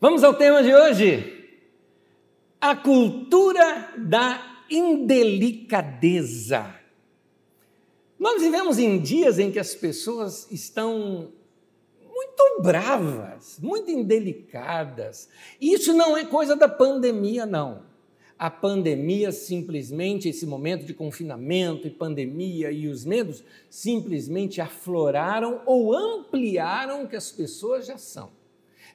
Vamos ao tema de hoje: a cultura da indelicadeza. Nós vivemos em dias em que as pessoas estão muito bravas, muito indelicadas. E isso não é coisa da pandemia, não. A pandemia simplesmente, esse momento de confinamento e pandemia e os medos, simplesmente afloraram ou ampliaram o que as pessoas já são.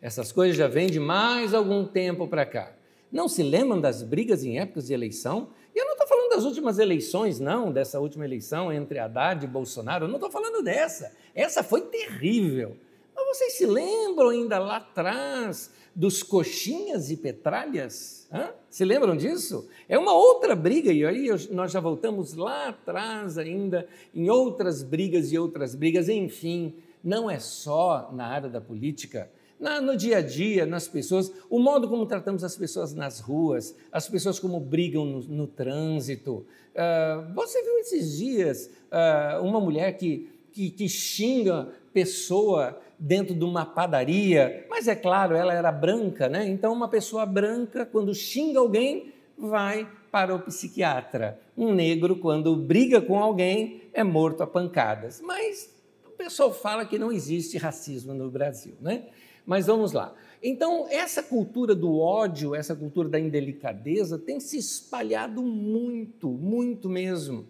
Essas coisas já vêm de mais algum tempo para cá. Não se lembram das brigas em épocas de eleição? E eu não estou falando das últimas eleições, não, dessa última eleição entre Haddad e Bolsonaro, eu não estou falando dessa. Essa foi terrível. Mas vocês se lembram ainda lá atrás dos coxinhas e petralhas? Hã? Se lembram disso? É uma outra briga, e aí nós já voltamos lá atrás ainda, em outras brigas e outras brigas, enfim, não é só na área da política. Na, no dia a dia, nas pessoas, o modo como tratamos as pessoas nas ruas, as pessoas como brigam no, no trânsito. Uh, você viu esses dias uh, uma mulher que, que, que xinga pessoa dentro de uma padaria, mas é claro, ela era branca, né? Então, uma pessoa branca, quando xinga alguém, vai para o psiquiatra. Um negro, quando briga com alguém, é morto a pancadas. Mas o pessoal fala que não existe racismo no Brasil, né? Mas vamos lá. Então, essa cultura do ódio, essa cultura da indelicadeza tem se espalhado muito, muito mesmo.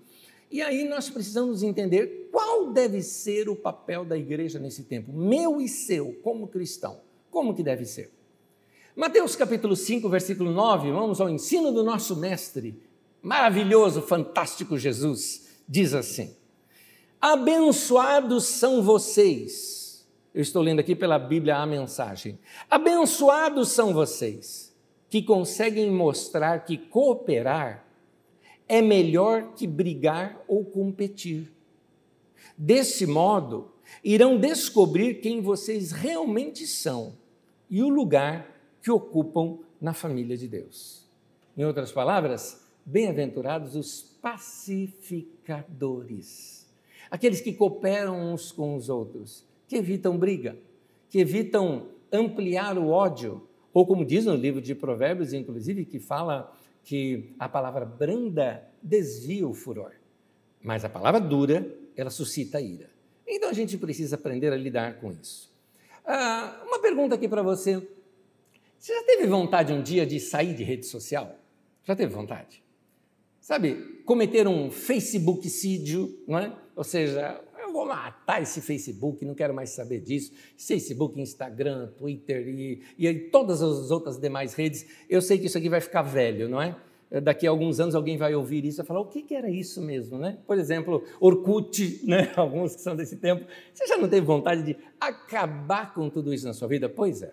E aí nós precisamos entender qual deve ser o papel da igreja nesse tempo, meu e seu, como cristão. Como que deve ser? Mateus capítulo 5, versículo 9, vamos ao ensino do nosso mestre, maravilhoso, fantástico Jesus, diz assim: Abençoados são vocês. Eu estou lendo aqui pela Bíblia a mensagem. Abençoados são vocês que conseguem mostrar que cooperar é melhor que brigar ou competir. Desse modo, irão descobrir quem vocês realmente são e o lugar que ocupam na família de Deus. Em outras palavras, bem-aventurados os pacificadores, aqueles que cooperam uns com os outros, que evitam briga, que evitam ampliar o ódio, ou como diz no livro de Provérbios, inclusive, que fala que a palavra branda desvia o furor, mas a palavra dura, ela suscita ira. Então a gente precisa aprender a lidar com isso. Ah, uma pergunta aqui para você. Você já teve vontade um dia de sair de rede social? Já teve vontade? Sabe, cometer um Facebookicídio, não é? Ou seja, vou matar esse Facebook, não quero mais saber disso. Facebook, Instagram, Twitter e, e todas as outras demais redes. Eu sei que isso aqui vai ficar velho, não é? Daqui a alguns anos alguém vai ouvir isso e falar: o que, que era isso mesmo, né? Por exemplo, Orkut, né? Alguns que são desse tempo. Você já não teve vontade de acabar com tudo isso na sua vida? Pois é.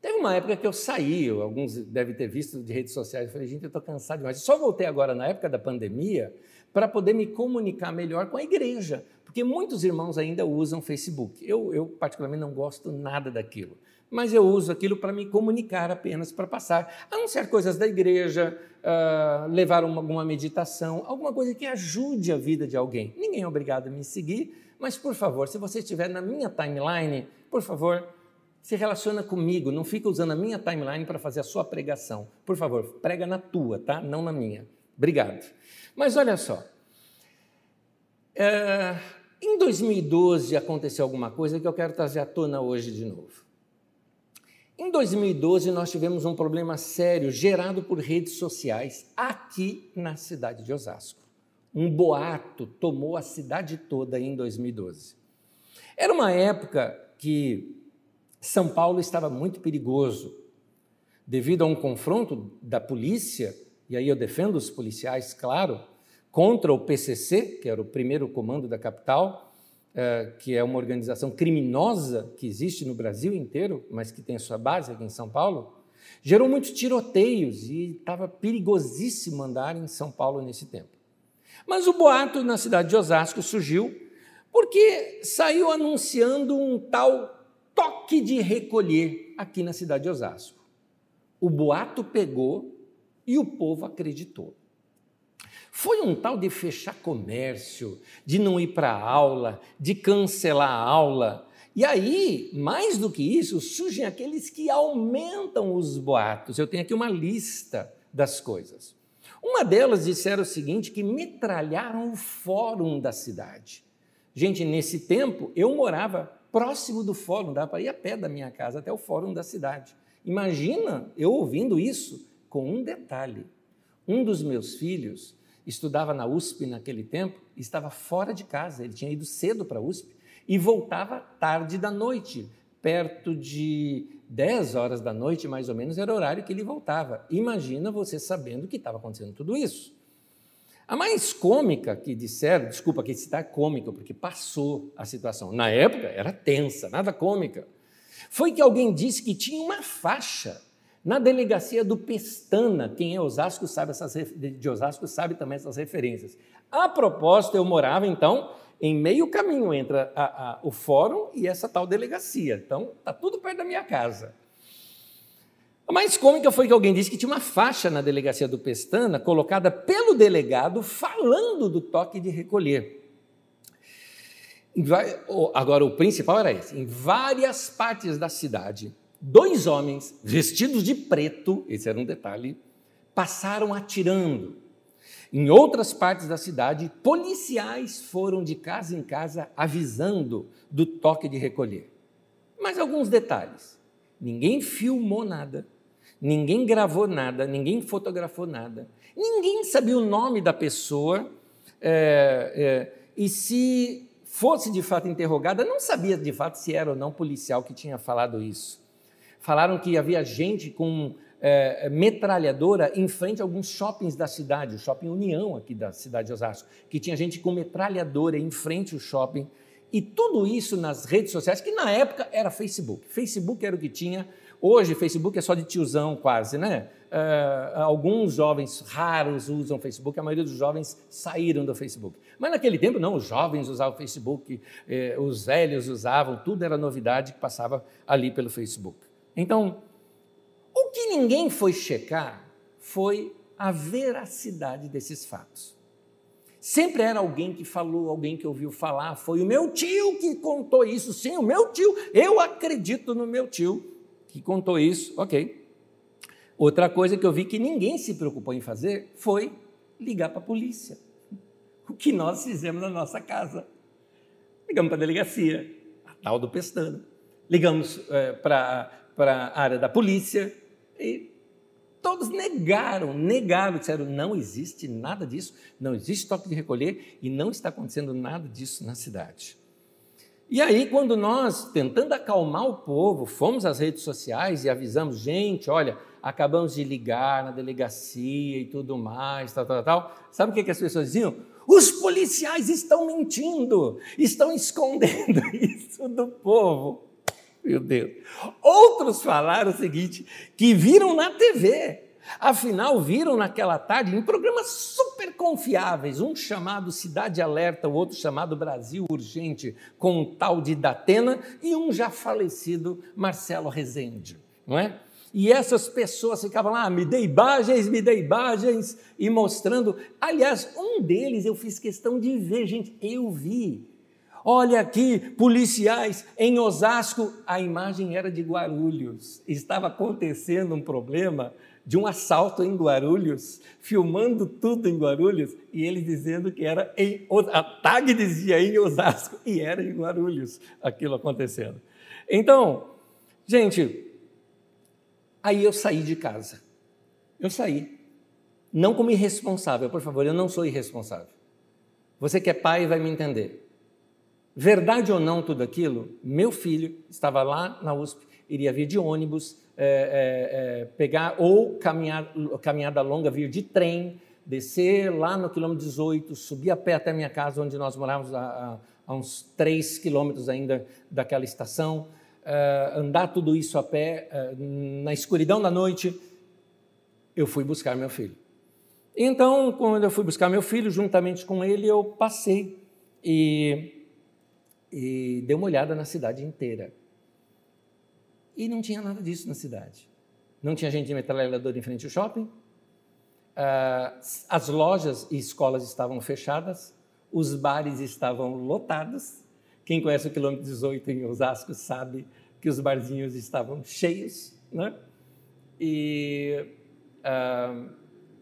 Teve uma época que eu saí, alguns devem ter visto de redes sociais, eu falei, gente, eu estou cansado demais. Só voltei agora na época da pandemia para poder me comunicar melhor com a igreja, porque muitos irmãos ainda usam Facebook. Eu, eu particularmente, não gosto nada daquilo, mas eu uso aquilo para me comunicar apenas, para passar, anunciar coisas da igreja, uh, levar uma, alguma meditação, alguma coisa que ajude a vida de alguém. Ninguém é obrigado a me seguir, mas, por favor, se você estiver na minha timeline, por favor, se relaciona comigo, não fica usando a minha timeline para fazer a sua pregação. Por favor, prega na tua, tá? Não na minha. Obrigado. Mas olha só. É, em 2012 aconteceu alguma coisa que eu quero trazer à tona hoje de novo. Em 2012, nós tivemos um problema sério gerado por redes sociais aqui na cidade de Osasco. Um boato tomou a cidade toda em 2012. Era uma época que são Paulo estava muito perigoso, devido a um confronto da polícia, e aí eu defendo os policiais, claro, contra o PCC, que era o primeiro comando da capital, eh, que é uma organização criminosa que existe no Brasil inteiro, mas que tem sua base aqui em São Paulo, gerou muitos tiroteios e estava perigosíssimo andar em São Paulo nesse tempo. Mas o boato na cidade de Osasco surgiu porque saiu anunciando um tal toque de recolher aqui na cidade de Osasco. O boato pegou e o povo acreditou. Foi um tal de fechar comércio, de não ir para a aula, de cancelar a aula. E aí, mais do que isso, surgem aqueles que aumentam os boatos. Eu tenho aqui uma lista das coisas. Uma delas disseram o seguinte: que metralharam o fórum da cidade. Gente, nesse tempo eu morava próximo do fórum, dava para ir a pé da minha casa até o fórum da cidade. Imagina eu ouvindo isso com um detalhe. Um dos meus filhos estudava na USP naquele tempo e estava fora de casa, ele tinha ido cedo para a USP e voltava tarde da noite, perto de 10 horas da noite, mais ou menos, era o horário que ele voltava. Imagina você sabendo que estava acontecendo tudo isso. A mais cômica que disseram, desculpa que citar cômica, porque passou a situação. Na época era tensa, nada cômica. Foi que alguém disse que tinha uma faixa na delegacia do Pestana. Quem é Osasco sabe essas de Osasco sabe também essas referências. A propósito, eu morava então em meio caminho entre a, a, o fórum e essa tal delegacia. Então, está tudo perto da minha casa. A mais cômica foi que alguém disse que tinha uma faixa na delegacia do Pestana colocada pelo delegado falando do toque de recolher. Agora, o principal era esse: em várias partes da cidade, dois homens vestidos de preto, esse era um detalhe, passaram atirando em outras partes da cidade, policiais foram de casa em casa avisando do toque de recolher. Mas alguns detalhes: ninguém filmou nada, ninguém gravou nada, ninguém fotografou nada, ninguém sabia o nome da pessoa é, é, e se fosse de fato interrogada, não sabia de fato se era ou não policial que tinha falado isso. Falaram que havia gente com é, metralhadora em frente a alguns shoppings da cidade, o Shopping União aqui da cidade de Osasco, que tinha gente com metralhadora em frente ao shopping. E tudo isso nas redes sociais, que na época era Facebook. Facebook era o que tinha. Hoje, Facebook é só de tiozão quase, né? Uh, alguns jovens raros usam Facebook, a maioria dos jovens saíram do Facebook. Mas naquele tempo, não, os jovens usavam Facebook, eh, os velhos usavam, tudo era novidade que passava ali pelo Facebook. Então, o que ninguém foi checar foi a veracidade desses fatos. Sempre era alguém que falou, alguém que ouviu falar, foi o meu tio que contou isso, sim, o meu tio, eu acredito no meu tio que contou isso, ok. Outra coisa que eu vi que ninguém se preocupou em fazer foi ligar para a polícia. O que nós fizemos na nossa casa. Ligamos para a delegacia, a tal do Pestana. Ligamos é, para a área da polícia, e todos negaram, negaram, disseram: não existe nada disso, não existe toque de recolher e não está acontecendo nada disso na cidade. E aí, quando nós, tentando acalmar o povo, fomos às redes sociais e avisamos, gente, olha, acabamos de ligar na delegacia e tudo mais, tal, tal, tal. Sabe o que, que as pessoas diziam? Os policiais estão mentindo, estão escondendo isso do povo. Meu Deus. Outros falaram o seguinte: que viram na TV. Afinal, viram naquela tarde em programas super confiáveis, um chamado Cidade Alerta, o outro chamado Brasil Urgente, com um tal de Datena e um já falecido Marcelo Rezende, não é? E essas pessoas ficavam lá, me dê imagens, me dê imagens, e mostrando. Aliás, um deles eu fiz questão de ver, gente, eu vi Olha aqui, policiais em Osasco. A imagem era de Guarulhos. Estava acontecendo um problema de um assalto em Guarulhos, filmando tudo em Guarulhos, e ele dizendo que era em. A tag dizia em Osasco, e era em Guarulhos aquilo acontecendo. Então, gente, aí eu saí de casa. Eu saí. Não como irresponsável, por favor, eu não sou irresponsável. Você que é pai vai me entender. Verdade ou não tudo aquilo, meu filho estava lá na USP, iria vir de ônibus, é, é, é, pegar ou caminhar, caminhada longa, vir de trem, descer lá no quilômetro 18, subir a pé até a minha casa, onde nós morávamos a, a uns 3 quilômetros ainda daquela estação, é, andar tudo isso a pé, é, na escuridão da noite, eu fui buscar meu filho. Então, quando eu fui buscar meu filho, juntamente com ele, eu passei e e dei uma olhada na cidade inteira. E não tinha nada disso na cidade. Não tinha gente de metralhador em frente ao shopping, ah, as lojas e escolas estavam fechadas, os bares estavam lotados, Quem conhece o quilômetro 18 em Osasco sabe que os barzinhos estavam cheios, né? E, uh,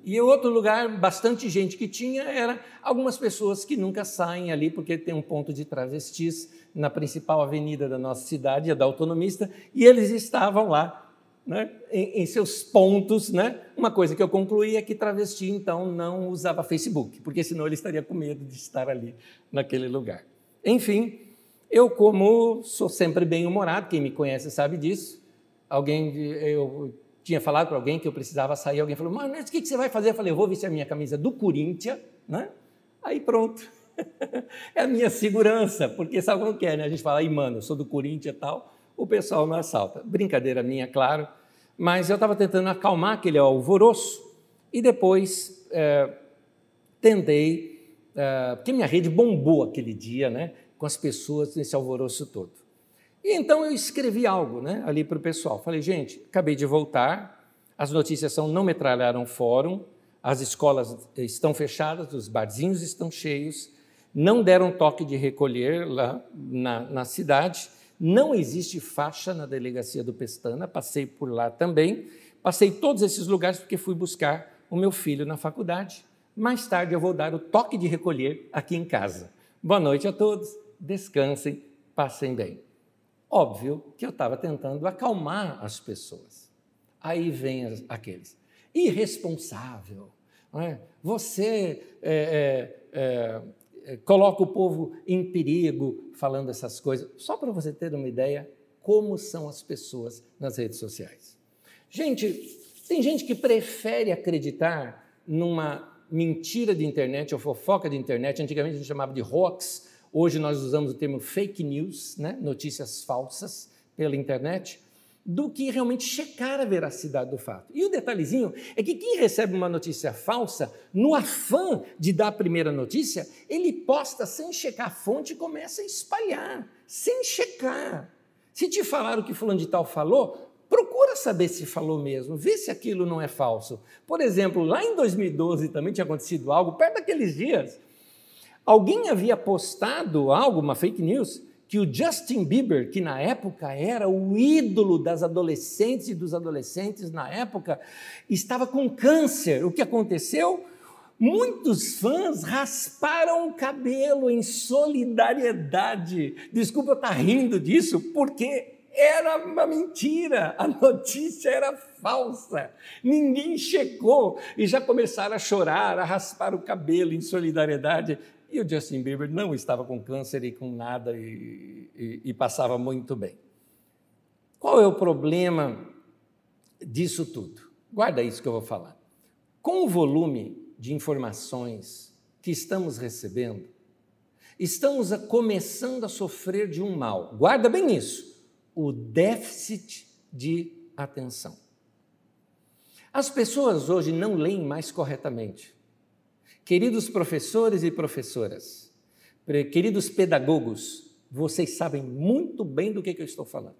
e outro lugar, bastante gente que tinha, era algumas pessoas que nunca saem ali, porque tem um ponto de travestis na principal avenida da nossa cidade, a da Autonomista, e eles estavam lá né, em, em, seus pontos. Né? Uma coisa que eu concluí é que travesti, então, não usava Facebook, porque senão ele estaria com medo de estar ali naquele lugar. Enfim, eu, como sou sempre bem-humorado, quem me conhece sabe disso, alguém, eu tinha falado para alguém que eu precisava sair, alguém falou, mas o que você vai fazer? Eu falei, eu vou vestir a minha camisa do Corinthians, né? Aí pronto. é a minha segurança, porque sabe como que é, né? A gente fala, aí, mano, eu sou do Corinthians e tal, o pessoal não assalta. Brincadeira minha, claro, mas eu estava tentando acalmar aquele alvoroço e depois é, tentei, é, porque minha rede bombou aquele dia, né, com as pessoas nesse alvoroço todo. E então eu escrevi algo né, ali para o pessoal. Falei, gente, acabei de voltar, as notícias são não metralharam fórum, as escolas estão fechadas, os barzinhos estão cheios, não deram toque de recolher lá na, na cidade, não existe faixa na delegacia do Pestana, passei por lá também. Passei todos esses lugares porque fui buscar o meu filho na faculdade. Mais tarde eu vou dar o toque de recolher aqui em casa. Boa noite a todos, descansem, passem bem. Óbvio que eu estava tentando acalmar as pessoas. Aí vem aqueles. Irresponsável. É? Você é, é, é eh, coloca o povo em perigo falando essas coisas. Só para você ter uma ideia como são as pessoas nas redes sociais. Gente, tem gente que prefere acreditar numa mentira de internet ou fofoca de internet. Antigamente a gente chamava de hoax, hoje nós usamos o termo fake news, né? notícias falsas pela internet do que realmente checar a veracidade do fato. E o detalhezinho é que quem recebe uma notícia falsa, no afã de dar a primeira notícia, ele posta sem checar a fonte e começa a espalhar, sem checar. Se te falaram que fulano de tal falou, procura saber se falou mesmo, vê se aquilo não é falso. Por exemplo, lá em 2012 também tinha acontecido algo, perto daqueles dias, alguém havia postado algo, uma fake news, que o Justin Bieber, que na época era o ídolo das adolescentes e dos adolescentes na época, estava com câncer. O que aconteceu? Muitos fãs rasparam o cabelo em solidariedade. Desculpa eu estar rindo disso, porque era uma mentira, a notícia era falsa. Ninguém checou e já começaram a chorar, a raspar o cabelo em solidariedade. E o Justin Bieber não estava com câncer e com nada e, e, e passava muito bem. Qual é o problema disso tudo? Guarda isso que eu vou falar. Com o volume de informações que estamos recebendo, estamos a, começando a sofrer de um mal. Guarda bem isso: o déficit de atenção. As pessoas hoje não leem mais corretamente. Queridos professores e professoras, queridos pedagogos, vocês sabem muito bem do que, eu estou falando.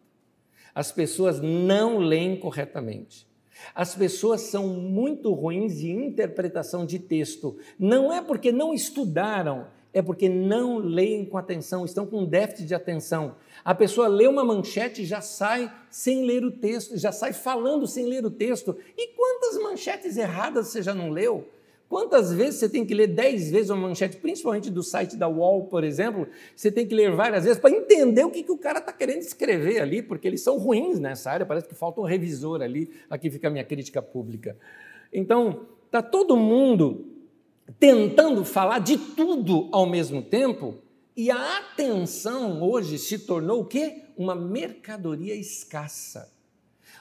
As pessoas não leem corretamente. As pessoas são muito ruins de interpretação de texto. Não é porque não estudaram, é porque não leem com atenção, estão com déficit de atenção. A pessoa lê uma manchete e já sai sem ler o texto, já sai falando sem ler o texto. E quantas manchetes erradas você já não leu? Quantas vezes você tem que ler dez vezes uma manchete, principalmente do site da UOL, por exemplo, você tem que ler várias vezes para entender o que, que o cara está querendo escrever ali, porque eles são ruins nessa área, parece que falta um revisor ali, aqui fica a minha crítica pública. Então, está todo mundo tentando falar de tudo ao mesmo tempo, e a atenção hoje se tornou o quê? Uma mercadoria escassa.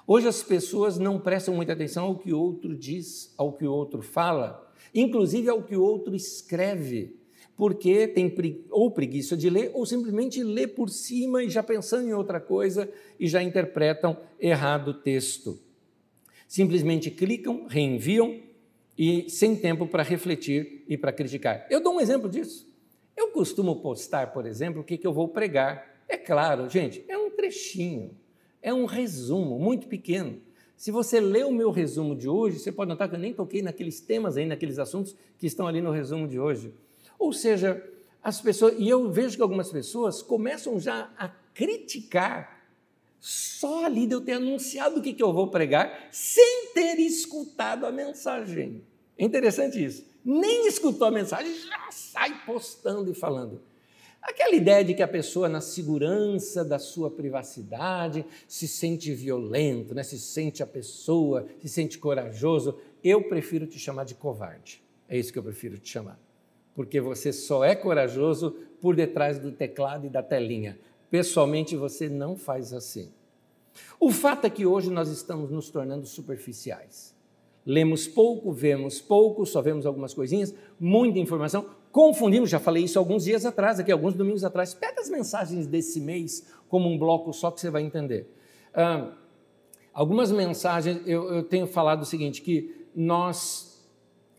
Hoje as pessoas não prestam muita atenção ao que o outro diz, ao que o outro fala, inclusive ao que o outro escreve, porque tem ou preguiça de ler, ou simplesmente lê por cima e já pensando em outra coisa e já interpretam errado o texto. Simplesmente clicam, reenviam e sem tempo para refletir e para criticar. Eu dou um exemplo disso. Eu costumo postar, por exemplo, o que, que eu vou pregar. É claro, gente, é um trechinho, é um resumo muito pequeno. Se você lê o meu resumo de hoje, você pode notar que eu nem toquei naqueles temas aí, naqueles assuntos que estão ali no resumo de hoje. Ou seja, as pessoas, e eu vejo que algumas pessoas começam já a criticar só ali de eu ter anunciado o que, que eu vou pregar, sem ter escutado a mensagem. É interessante isso. Nem escutou a mensagem, já sai postando e falando. Aquela ideia de que a pessoa, na segurança da sua privacidade, se sente violento, né? se sente a pessoa, se sente corajoso. Eu prefiro te chamar de covarde. É isso que eu prefiro te chamar. Porque você só é corajoso por detrás do teclado e da telinha. Pessoalmente, você não faz assim. O fato é que hoje nós estamos nos tornando superficiais. Lemos pouco, vemos pouco, só vemos algumas coisinhas, muita informação, confundimos, já falei isso alguns dias atrás, aqui alguns domingos atrás. Pega as mensagens desse mês como um bloco só que você vai entender. Ah, algumas mensagens, eu, eu, tenho falado o seguinte, que nós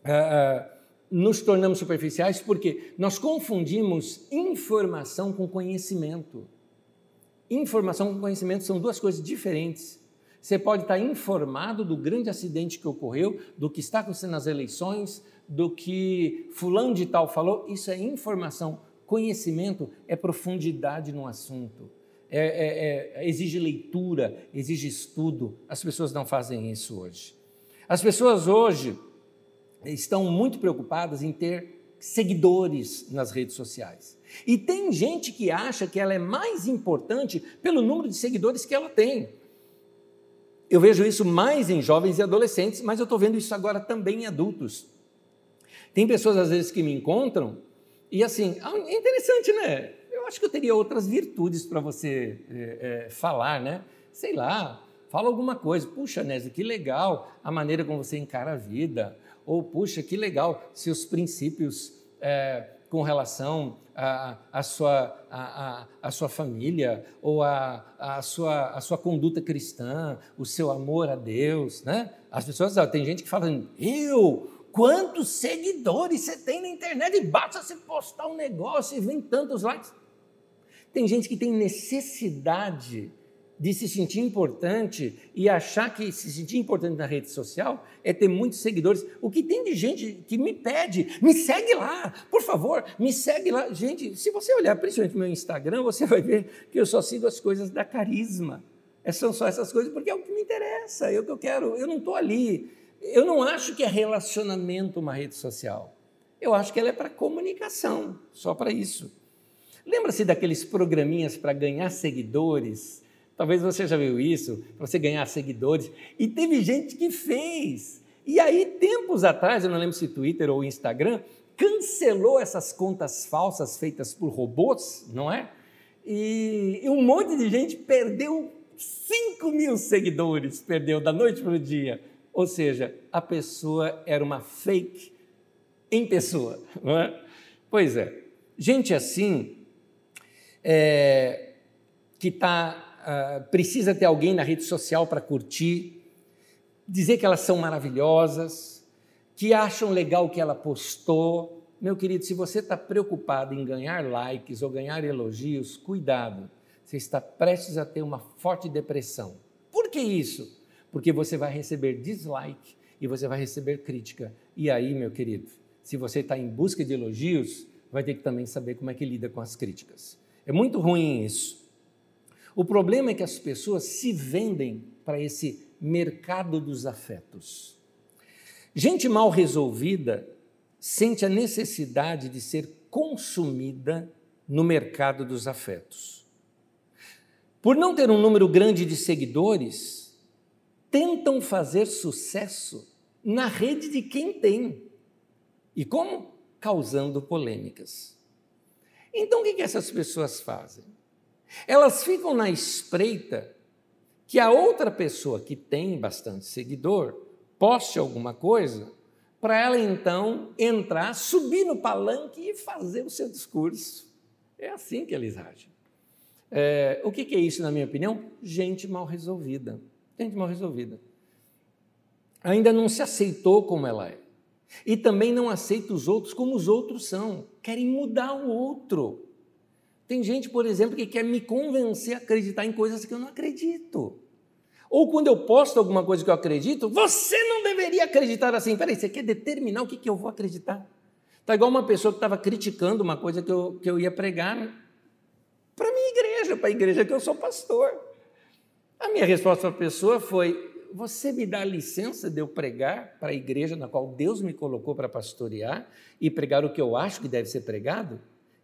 ah, nos tornamos superficiais porque nós confundimos informação com conhecimento. Informação com conhecimento são duas coisas diferentes. Você pode estar informado do grande acidente que ocorreu, do que está acontecendo nas eleições, do que fulano de tal falou. Isso é informação. Conhecimento é profundidade no assunto. É, é, é, exige leitura, exige estudo. As pessoas não fazem isso hoje. As pessoas hoje estão muito preocupadas em ter seguidores nas redes sociais. E tem gente que acha que ela é mais importante pelo número de seguidores que ela tem. Eu vejo isso mais em jovens e adolescentes, mas eu estou vendo isso agora também em adultos. Tem pessoas às vezes que me encontram e assim, ah, é interessante, né? Eu acho que eu teria outras virtudes para você é, é, falar, né? Sei lá, fala alguma coisa. Puxa, Nézia, que legal a maneira como você encara a vida. Ou, puxa, que legal seus princípios é, com relação à sua, a, a, a, sua família, ou a, a, sua, a sua conduta cristã, o seu amor a Deus. Né? As pessoas, tem gente que fala, eu, quantos seguidores você tem na internet e basta você postar um negócio e vem tantos likes. Tem gente que tem necessidade de se sentir importante e achar que se sentir importante na rede social é ter muitos seguidores. O que tem de gente que me pede, me segue lá, por favor, me segue lá. Gente, se você olhar principalmente meu Instagram, você vai ver que eu só sigo as coisas da carisma. É, são só essas coisas porque é o que me interessa, é o que eu quero. Eu não estou ali. Eu não acho que é relacionamento uma rede social. Eu acho que ela é para comunicação, só para isso. Lembra-se daqueles programinhas para ganhar seguidores? Talvez você já viu isso, para você ganhar seguidores. E teve gente que fez. E aí, tempos atrás, eu não lembro se Twitter ou Instagram, cancelou essas contas falsas feitas por robôs, não é? E, um monte de gente perdeu 5 mil seguidores, perdeu da noite para o dia. Ou seja, a pessoa era uma fake em pessoa, não é? Pois é. Gente assim, é, que está uh, precisa ter alguém na rede social para curtir, dizer que elas são maravilhosas, que acham legal o que ela postou. Meu querido, se você está preocupado em ganhar likes ou ganhar elogios, cuidado, você está prestes a ter uma forte depressão. Por que isso? Porque você vai receber dislike e você vai receber crítica. E aí, meu querido, se você está em busca de elogios, vai ter que também saber como é que lida com as críticas. É muito ruim isso. O problema é que as pessoas se vendem para esse mercado dos afetos. Gente mal resolvida sente a necessidade de ser consumida no mercado dos afetos. Por não ter um número grande de seguidores, tentam fazer sucesso na rede de quem tem. E como? Causando polêmicas. Então, o que essas pessoas fazem? Elas ficam na espreita que a outra pessoa que tem bastante seguidor poste alguma coisa para ela então entrar, subir no palanque e fazer o seu discurso. É assim que eles agem. É, o que, que é isso, na minha opinião? Gente mal resolvida. Gente mal resolvida. Ainda não se aceitou como ela é. E também não aceita os outros como os outros são. Querem mudar o outro. Tem gente, por exemplo, que quer me convencer a acreditar em coisas que eu não acredito. Ou quando eu posto alguma coisa que eu acredito, você não deveria acreditar assim. Peraí, você quer determinar o que, que eu vou acreditar? Está igual uma pessoa que estava criticando uma coisa que eu, que eu ia pregar para a minha igreja, para a igreja que eu sou pastor. A minha resposta para a pessoa foi: Você me dá licença de eu pregar para a igreja na qual Deus me colocou para pastorear e pregar o que eu acho que deve ser pregado?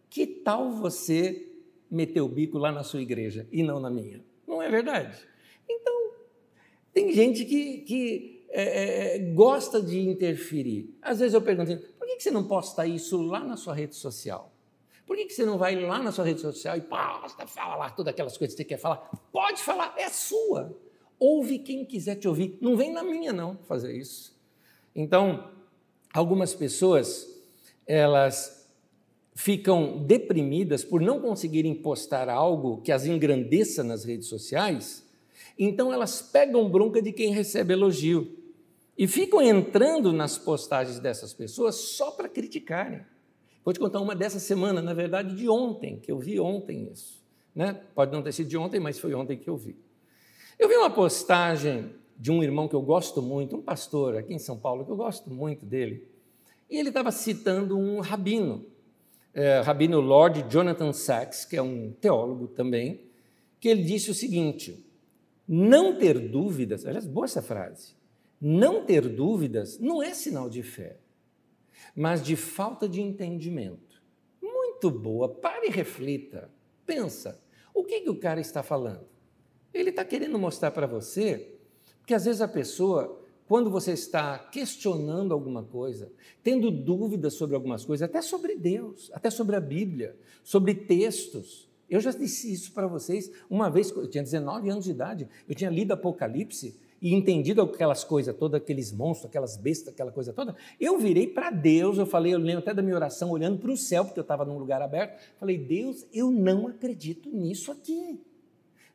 Que tal você meter o bico lá na sua igreja e não na minha? Não é verdade? Então, tem gente que, que é, é, gosta de interferir. Às vezes eu pergunto, assim, por que você não posta isso lá na sua rede social? Por que você não vai lá na sua rede social e posta, fala lá todas aquelas coisas que você quer falar? Pode falar, é sua. Ouve quem quiser te ouvir. Não vem na minha, não, fazer isso. Então, algumas pessoas, elas ficam deprimidas por não conseguirem postar algo que as engrandeça nas redes sociais, então elas pegam bronca de quem recebe elogio e ficam entrando nas postagens dessas pessoas só para criticarem. Vou te contar uma dessa semana, na verdade, de ontem, que eu vi ontem isso. Né? Pode não ter sido de ontem, mas foi ontem que eu vi. Eu vi uma postagem de um irmão que eu gosto muito, um pastor aqui em São Paulo, que eu gosto muito dele, e ele estava citando um rabino, é, rabino Lord Jonathan Sachs, que é um teólogo também, que ele disse o seguinte: não ter dúvidas, aliás, boa essa frase, não ter dúvidas não é sinal de fé, mas de falta de entendimento. Muito boa, pare e reflita. Pensa, o que, que o cara está falando? Ele está querendo mostrar para você que às vezes a pessoa, quando você está questionando alguma coisa, tendo dúvidas sobre algumas coisas, até sobre Deus, até sobre a Bíblia, sobre textos. Eu já disse isso para vocês uma vez, eu tinha 19 anos de idade, eu tinha lido Apocalipse e entendido aquelas coisas todas, aqueles monstros, aquelas bestas, aquela coisa toda, eu virei para Deus, eu falei, eu lembro até da minha oração, olhando para o céu, porque eu estava num lugar aberto, falei, Deus, eu não acredito nisso aqui.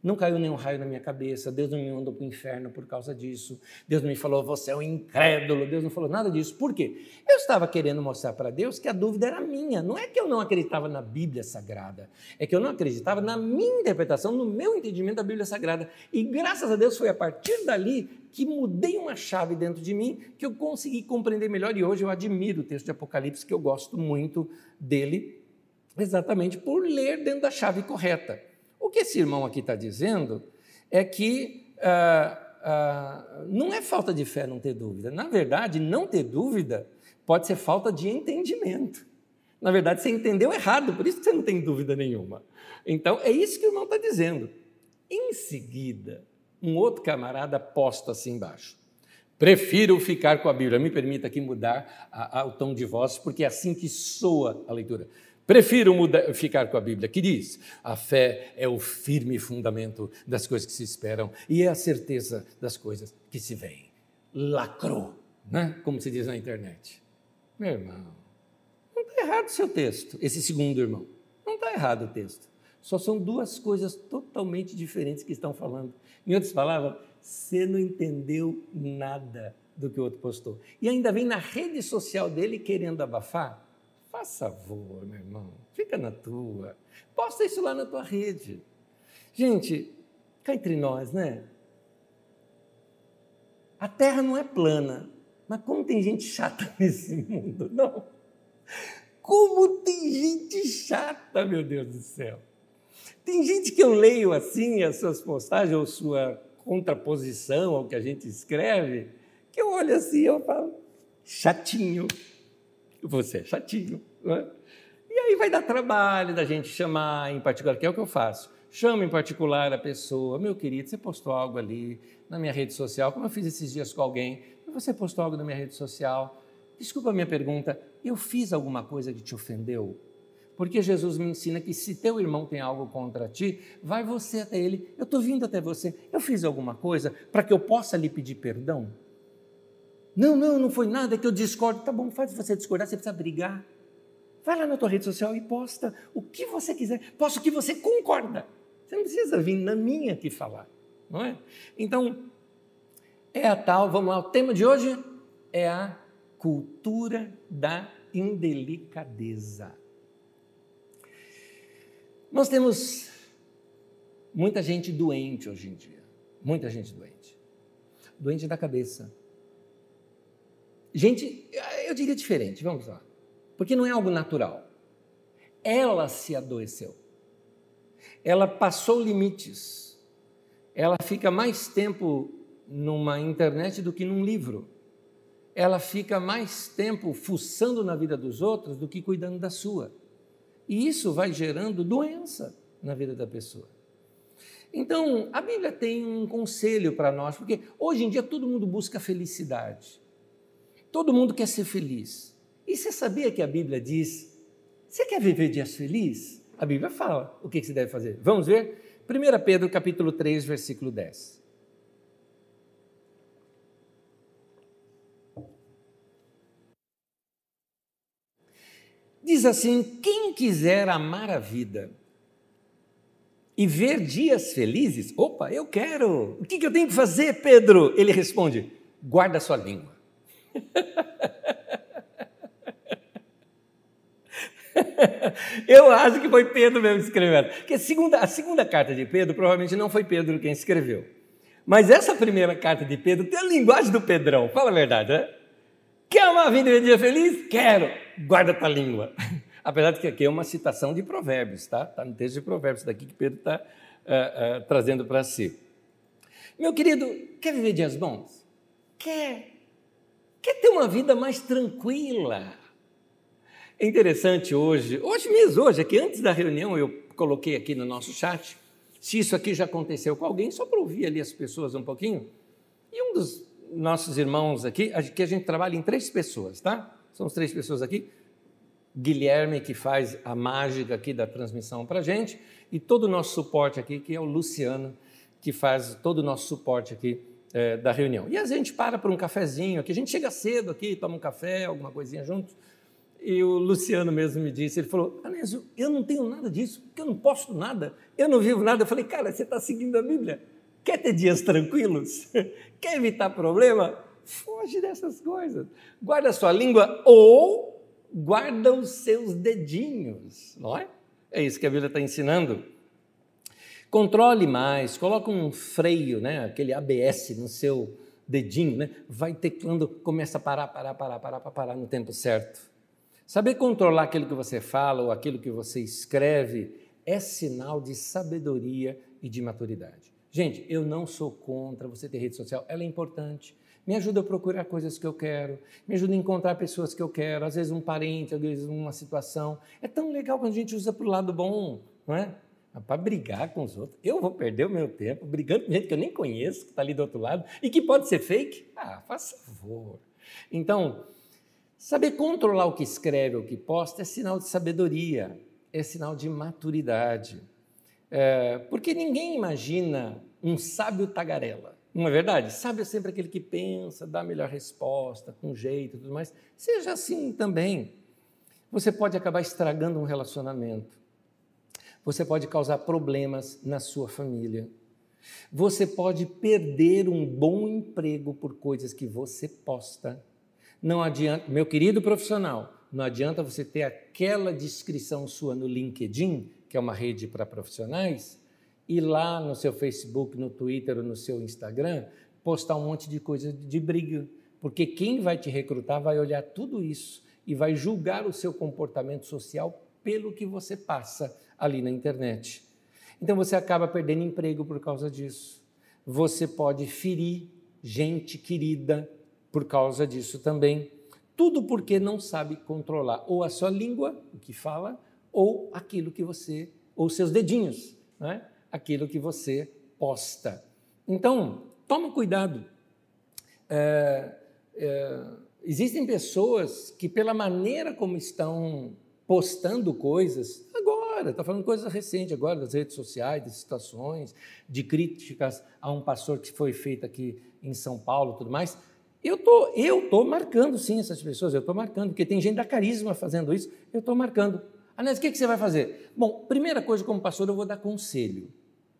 Não caiu nenhum raio na minha cabeça, Deus não me mandou para o inferno por causa disso, Deus não me falou, você é um incrédulo, Deus não falou nada disso. Por quê? Eu estava querendo mostrar para Deus que a dúvida era minha, não é que eu não acreditava na Bíblia Sagrada, é que eu não acreditava na minha interpretação, no meu entendimento da Bíblia Sagrada. E graças a Deus foi a partir dali que mudei uma chave dentro de mim, que eu consegui compreender melhor, e hoje eu admiro o texto de Apocalipse, que eu gosto muito dele, exatamente por ler dentro da chave correta. O que esse irmão aqui está dizendo é que ah, ah, não é falta de fé não ter dúvida. Na verdade, não ter dúvida pode ser falta de entendimento. Na verdade, você entendeu errado, por isso que você não tem dúvida nenhuma. Então, é isso que o irmão está dizendo. Em seguida, um outro camarada posta assim embaixo. Prefiro ficar com a Bíblia. Me permita aqui mudar a, a, o tom de voz, porque é assim que soa a leitura. Prefiro mudar, ficar com a Bíblia, que diz: a fé é o firme fundamento das coisas que se esperam e é a certeza das coisas que se veem. Lacrou, né? como se diz na internet. Meu irmão, não está errado o seu texto, esse segundo irmão. Não está errado o texto. Só são duas coisas totalmente diferentes que estão falando. Em outras palavras, você não entendeu nada do que o outro postou. E ainda vem na rede social dele querendo abafar. Faça favor, meu irmão, fica na tua. Posta isso lá na tua rede. Gente, cá entre nós, né? A terra não é plana, mas como tem gente chata nesse mundo, não? Como tem gente chata, meu Deus do céu. Tem gente que eu leio assim as suas postagens ou sua contraposição ao que a gente escreve, que eu olho assim e eu falo, chatinho você é chatinho. Né? E aí vai dar trabalho da gente chamar em particular, que é o que eu faço. Chama em particular a pessoa, meu querido, você postou algo ali na minha rede social, como eu fiz esses dias com alguém, você postou algo na minha rede social. Desculpa a minha pergunta, eu fiz alguma coisa que te ofendeu? Porque Jesus me ensina que se teu irmão tem algo contra ti, vai você até ele. Eu estou vindo até você. Eu fiz alguma coisa para que eu possa lhe pedir perdão? Não, não, não foi nada, que eu discordo. Tá bom, faz você discordar, você precisa brigar. Vai lá na tua rede social e posta o que você quiser. Posta o que você concorda. Você não precisa vir na minha aqui falar, não é? Então, é a tal, vamos lá, o tema de hoje é a cultura da indelicadeza. Nós temos muita gente doente hoje em dia, muita gente doente. Doente da cabeça, Gente, eu diria diferente, vamos lá. Porque não é algo natural. Ela se adoeceu. Ela passou limites. Ela fica mais tempo numa internet do que num livro. Ela fica mais tempo fuçando na vida dos outros do que cuidando da sua. E isso vai gerando doença na vida da pessoa. Então, a Bíblia tem um conselho para nós, porque hoje em dia todo mundo busca felicidade. Todo mundo quer ser feliz. E você sabia que a Bíblia diz: você quer viver dias felizes? A Bíblia fala o que você deve fazer. Vamos ver? 1 Pedro capítulo 3, versículo 10. Diz assim: quem quiser amar a vida e ver dias felizes, opa, eu quero. O que, eu tenho que fazer, Pedro? Ele responde: guarda sua língua. eu acho que foi Pedro mesmo escrevendo. Porque a segunda, a segunda carta de Pedro provavelmente não foi Pedro quem escreveu. Mas essa primeira carta de Pedro tem a linguagem do Pedrão, fala a verdade, né? Quer amar a vida e ver dia feliz? Quero. Guarda tua língua. Apesar de que aqui é uma citação de provérbios, tá? Está no texto de provérbios daqui que Pedro está uh, uh, trazendo para si. Meu querido, quer viver dias bons? Quer. Quer ter uma vida mais tranquila? É interessante hoje, hoje mesmo, hoje, aqui antes da reunião, eu coloquei aqui no nosso chat, se isso aqui já aconteceu com alguém, só para ouvir ali as pessoas um pouquinho. E um dos nossos irmãos aqui, que a gente trabalha em três pessoas, tá? São três pessoas aqui. Guilherme, que faz a mágica aqui da transmissão para a gente, e todo o nosso suporte aqui, que é o Luciano, que faz todo o nosso suporte aqui é, da reunião. E a gente para por um cafezinho aqui, a gente chega cedo aqui, toma um café, alguma coisinha junto, e o Luciano mesmo me disse, ele falou, Anésio, eu não tenho nada disso, porque eu não posto nada, eu não vivo nada. Eu falei, cara, você está seguindo a Bíblia? Quer ter dias tranquilos? Quer evitar problema? Foge dessas coisas. Guarda a sua língua ou guarda os seus dedinhos, não é? É isso que a Bíblia está ensinando. Controle mais, coloca um freio, né? aquele ABS no seu dedinho, né? vai ter quando começa a parar, parar, parar, parar, parar no tempo certo. Saber controlar aquilo que você fala ou aquilo que você escreve é sinal de sabedoria e de maturidade. Gente, eu não sou contra você ter rede social, ela é importante me ajuda a procurar coisas que eu quero, me ajuda a encontrar pessoas que eu quero, às vezes um parente, às vezes uma situação. É tão legal quando a gente usa para o lado bom, não é? Para brigar com os outros. Eu vou perder o meu tempo brigando com gente que eu nem conheço, que está ali do outro lado, e que pode ser fake? Ah, faça favor. Então, saber controlar o que escreve, o que posta, é sinal de sabedoria, é sinal de maturidade. É, porque ninguém imagina um sábio tagarela. Não é verdade? Sabe sempre aquele que pensa, dá a melhor resposta, com jeito e tudo mais. Seja assim também. Você pode acabar estragando um relacionamento. Você pode causar problemas na sua família. Você pode perder um bom emprego por coisas que você posta. Não adianta, meu querido profissional, não adianta você ter aquela descrição sua no LinkedIn, que é uma rede para profissionais, ir lá no seu Facebook, no Twitter ou no seu Instagram, postar um monte de coisa de briga, porque quem vai te recrutar vai olhar tudo isso e vai julgar o seu comportamento social pelo que você passa ali na internet. Então você acaba perdendo emprego por causa disso. Você pode ferir gente querida por causa disso também. Tudo porque não sabe controlar ou a sua língua, o que fala, ou aquilo que você, ou seus dedinhos, né? aquilo que você posta. Então, toma cuidado. É, é, existem pessoas que, pela maneira como estão postando coisas, agora, está falando coisas recentes agora, das redes sociais, de situações, de críticas a um pastor que foi feito aqui em São Paulo tudo mais. Eu tô, eu tô marcando sim essas pessoas, eu estou marcando, porque tem gente da carisma fazendo isso, eu estou marcando. Anés, o que, que você vai fazer? Bom, primeira coisa, como pastor, eu vou dar conselho.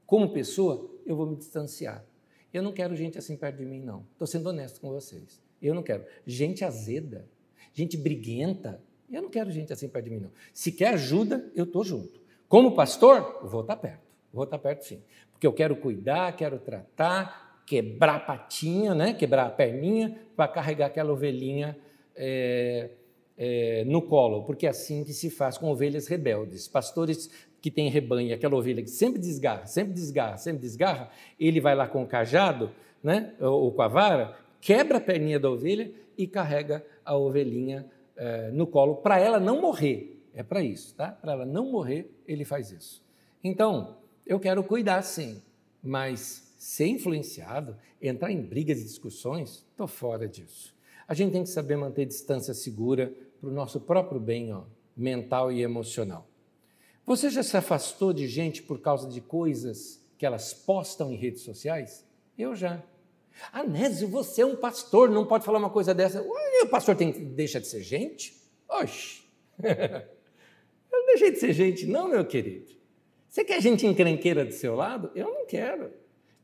Como pessoa, eu vou me distanciar. Eu não quero gente assim perto de mim, não. Estou sendo honesto com vocês. Eu não quero. Gente azeda, gente briguenta, eu não quero gente assim perto de mim, não. Se quer ajuda, eu estou junto. Como pastor, vou estar tá perto. Vou estar tá perto sim. Porque eu quero cuidar, quero tratar, quebrar a patinha, né? quebrar a perninha, para carregar aquela ovelhinha é, é, no colo, porque é assim que se faz com ovelhas rebeldes. Pastores que têm rebanho, aquela ovelha que sempre desgarra, sempre desgarra, sempre desgarra, ele vai lá com o cajado, né, ou, ou com a vara, quebra a perninha da ovelha e carrega a ovelhinha é, no colo para ela não morrer. É para isso, tá? Para ela não morrer, ele faz isso. Então, eu quero cuidar sim, mas ser influenciado, entrar em brigas e discussões, estou fora disso. A gente tem que saber manter distância segura para o nosso próprio bem ó, mental e emocional. Você já se afastou de gente por causa de coisas que elas postam em redes sociais? Eu já. Anésio, você é um pastor, não pode falar uma coisa dessa. Ué, o pastor tem que deixar de ser gente? Oxe! Eu não deixei de ser gente, não, meu querido. Você quer gente encrenqueira do seu lado? Eu não quero.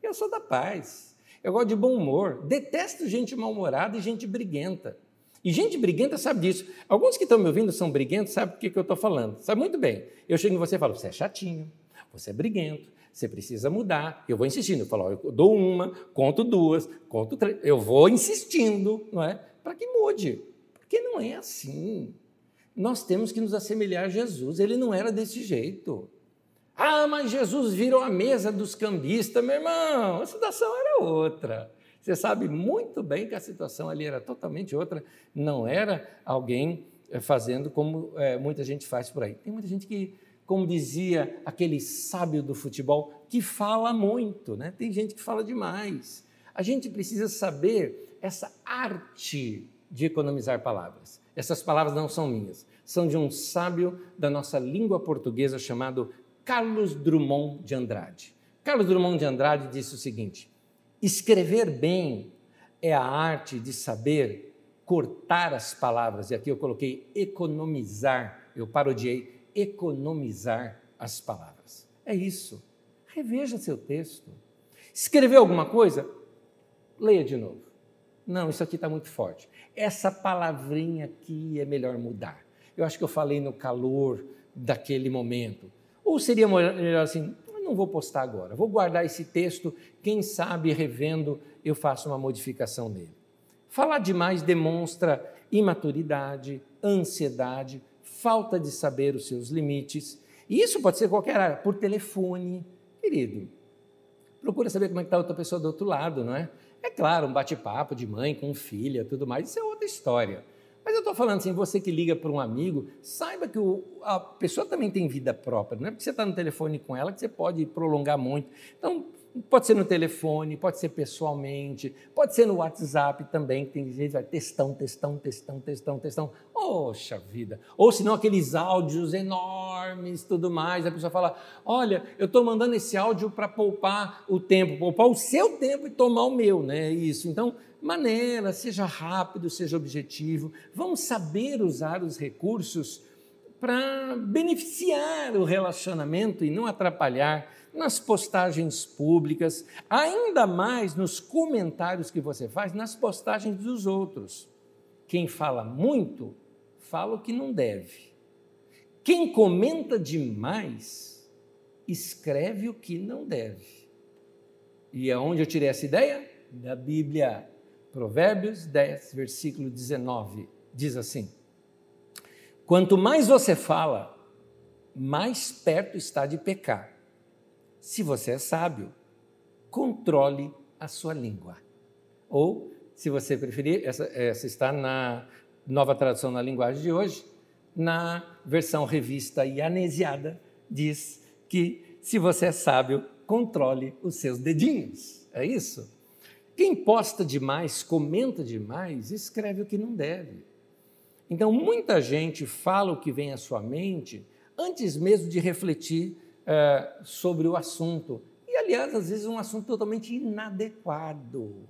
Eu sou da paz. Eu gosto de bom humor. Detesto gente mal-humorada e gente briguenta. E gente briguenta sabe disso. Alguns que estão me ouvindo são briguentos, sabem o que, que eu estou falando. Sabe muito bem. Eu chego em você e falo, você é chatinho, você é briguento, você precisa mudar. Eu vou insistindo. Eu falo, eu dou uma, conto duas, conto três. Eu vou insistindo, não é? Para que mude. Porque não é assim. Nós temos que nos assemelhar a Jesus. Ele não era desse jeito. Ah, mas Jesus virou a mesa dos cambistas, meu irmão. A situação era outra. Você sabe muito bem que a situação ali era totalmente outra. Não era alguém eh, fazendo como é, muita gente faz por aí. Tem muita gente que, como dizia aquele sábio do futebol, que fala muito, né? Tem gente que fala demais. A gente precisa saber essa arte de economizar palavras. Essas palavras não são minhas, são de um sábio da nossa língua portuguesa chamado Carlos Drummond de Andrade. Carlos Drummond de Andrade disse o seguinte: escrever bem é a arte de saber cortar as palavras, e aqui eu coloquei economizar, eu parodiei economizar as palavras. É isso. Reveja seu texto. Escreveu alguma coisa? Leia de novo. Não, isso aqui está muito forte. Essa palavrinha aqui é melhor mudar. Eu acho que eu falei no calor daquele momento. Ou seria melhor assim, não vou postar agora, vou guardar esse texto, quem sabe revendo eu faço uma modificação nele. Falar demais demonstra imaturidade, ansiedade, falta de saber os seus limites. E isso pode ser qualquer área, por telefone, querido. Procura saber como é que está outra pessoa do outro lado, não é? É claro, um bate-papo de mãe com filha, tudo mais, isso é outra história. Mas eu estou falando assim, você que liga para um amigo, saiba que o, a pessoa também tem vida própria. Não é porque você está no telefone com ela que você pode prolongar muito. Então, pode ser no telefone, pode ser pessoalmente, pode ser no WhatsApp também, que tem gente vai textão, textão, textão, textão, textão. Poxa vida! Ou senão aqueles áudios enormes, tudo mais. A pessoa fala: Olha, eu estou mandando esse áudio para poupar o tempo, poupar o seu tempo e tomar o meu, né? Isso. Então, maneira, seja rápido, seja objetivo. Vamos saber usar os recursos para beneficiar o relacionamento e não atrapalhar nas postagens públicas, ainda mais nos comentários que você faz nas postagens dos outros. Quem fala muito, fala o que não deve. Quem comenta demais, escreve o que não deve. E aonde eu tirei essa ideia? Da Bíblia. Provérbios 10, versículo 19, diz assim: Quanto mais você fala, mais perto está de pecar. Se você é sábio, controle a sua língua. Ou, se você preferir, essa, essa está na nova tradução na linguagem de hoje, na versão revista e anesiada, diz que se você é sábio, controle os seus dedinhos. É isso? Quem posta demais, comenta demais, escreve o que não deve. Então, muita gente fala o que vem à sua mente antes mesmo de refletir é, sobre o assunto. E, aliás, às vezes um assunto totalmente inadequado.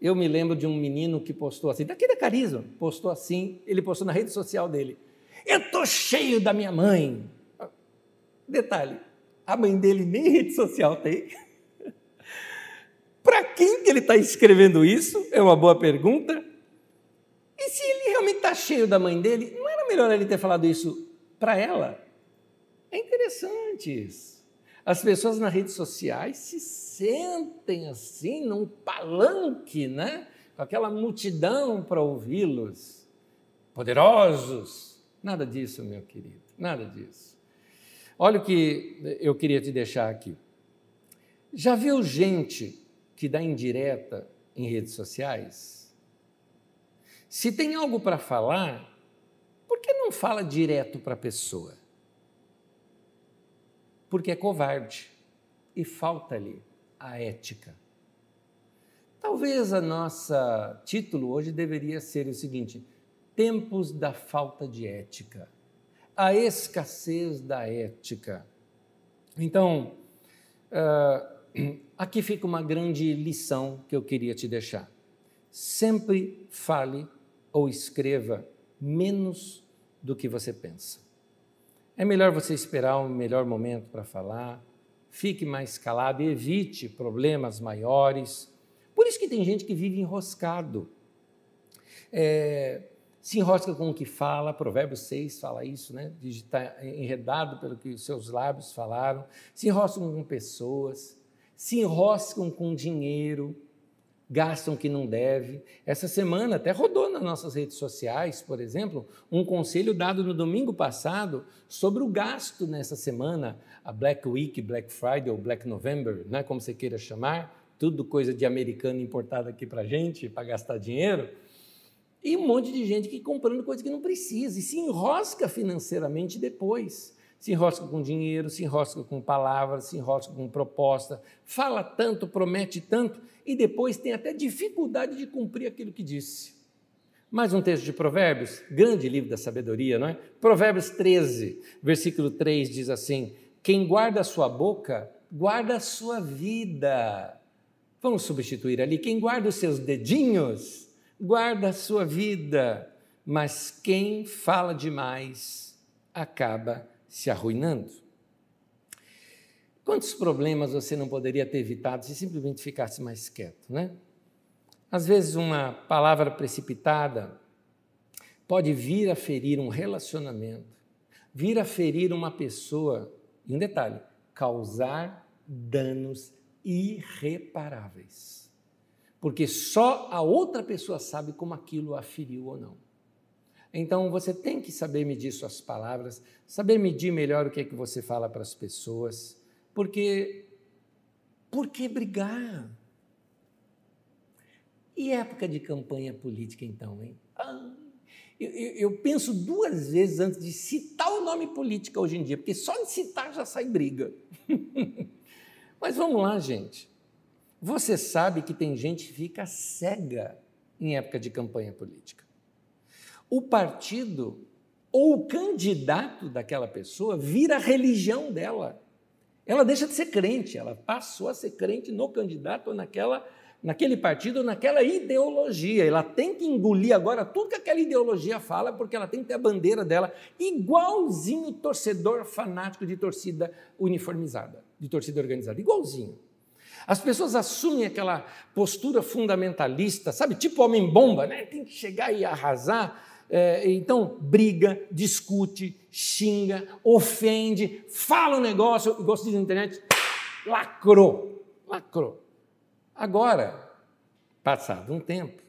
Eu me lembro de um menino que postou assim, daqui da Carisma, postou assim, ele postou na rede social dele. Eu estou cheio da minha mãe. Detalhe, a mãe dele nem rede social tem. Para quem que ele está escrevendo isso? É uma boa pergunta. E se ele realmente está cheio da mãe dele, não era melhor ele ter falado isso para ela? É interessante isso. As pessoas nas redes sociais se sentem assim, num palanque, né? Com aquela multidão para ouvi-los. poderosos. Nada disso, meu querido, nada disso. Olha o que eu queria te deixar aqui. Já viu gente que dá indireta em redes sociais? Se tem algo para falar, por que não fala direto para a pessoa? Porque é covarde e falta-lhe a ética. Talvez a nossa título hoje deveria ser o seguinte: Tempos da falta de ética, a escassez da ética. Então, uh, aqui fica uma grande lição que eu queria te deixar. Sempre fale ou escreva menos do que você pensa. É melhor você esperar um melhor momento para falar, fique mais calado, evite problemas maiores. Por isso que tem gente que vive enroscado. É, se enrosca com o que fala, Provérbios 6 fala isso, né? De estar enredado pelo que os seus lábios falaram, se enroscam com pessoas, se enroscam com dinheiro, gastam o que não deve. Essa semana até rodou nas nossas redes sociais, por exemplo, um conselho dado no domingo passado sobre o gasto nessa semana, a Black Week, Black Friday ou Black November, né, como você queira chamar, tudo coisa de americano importada aqui para gente, para gastar dinheiro. E um monte de gente que comprando coisa que não precisa e se enrosca financeiramente depois se enrosca com dinheiro, se enrosca com palavras, se enrosca com proposta, fala tanto, promete tanto e depois tem até dificuldade de cumprir aquilo que disse. Mais um texto de Provérbios, grande livro da sabedoria, não é? Provérbios 13, versículo 3 diz assim: Quem guarda a sua boca, guarda a sua vida. Vamos substituir ali: quem guarda os seus dedinhos, guarda a sua vida. Mas quem fala demais acaba se arruinando? Quantos problemas você não poderia ter evitado se simplesmente ficasse mais quieto, né? Às vezes, uma palavra precipitada pode vir a ferir um relacionamento, vir a ferir uma pessoa, e um detalhe, causar danos irreparáveis. Porque só a outra pessoa sabe como aquilo a feriu ou não. Então você tem que saber medir suas palavras, saber medir melhor o que é que você fala para as pessoas, porque por que brigar? E época de campanha política então, hein? Eu, eu, penso duas vezes antes de citar o nome política hoje em dia, porque só de citar já sai briga. Mas vamos lá, gente. Você sabe que tem gente que fica cega em época de campanha política o partido ou o candidato daquela pessoa vira a religião dela. Ela deixa de ser crente, ela passou a ser crente no candidato ou naquela, naquele partido ou naquela ideologia. Ela tem que engolir agora tudo que aquela ideologia fala, porque ela tem que ter a bandeira dela igualzinho torcedor fanático de torcida uniformizada, de torcida organizada, igualzinho. As pessoas assumem aquela postura fundamentalista, sabe, tipo homem-bomba, né? Tem que chegar e arrasar é, então briga, discute, xinga, ofende, fala um negócio, gosta de internet, lacrou, lacrou. Agora, passado um tempo,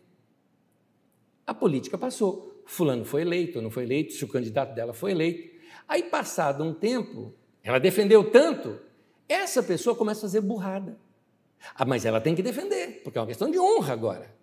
a política passou. Fulano foi eleito, não foi eleito, se o candidato dela foi eleito. Aí, passado um tempo, ela defendeu tanto, essa pessoa começa a fazer burrada. Ah, mas ela tem que defender, porque é uma questão de honra agora.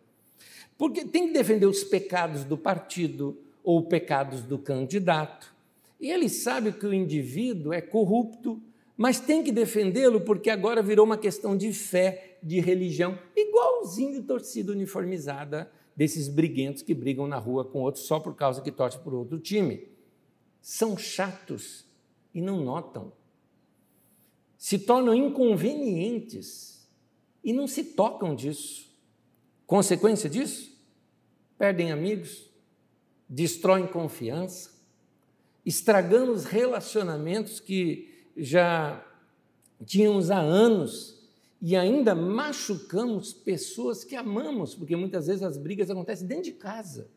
Porque tem que defender os pecados do partido ou pecados do candidato. E ele sabe que o indivíduo é corrupto, mas tem que defendê-lo porque agora virou uma questão de fé, de religião, igualzinho torcida uniformizada desses briguentos que brigam na rua com outros só por causa que torce por outro time. São chatos e não notam. Se tornam inconvenientes e não se tocam disso. Consequência disso? Perdem amigos, destroem confiança, estragamos relacionamentos que já tínhamos há anos e ainda machucamos pessoas que amamos, porque muitas vezes as brigas acontecem dentro de casa.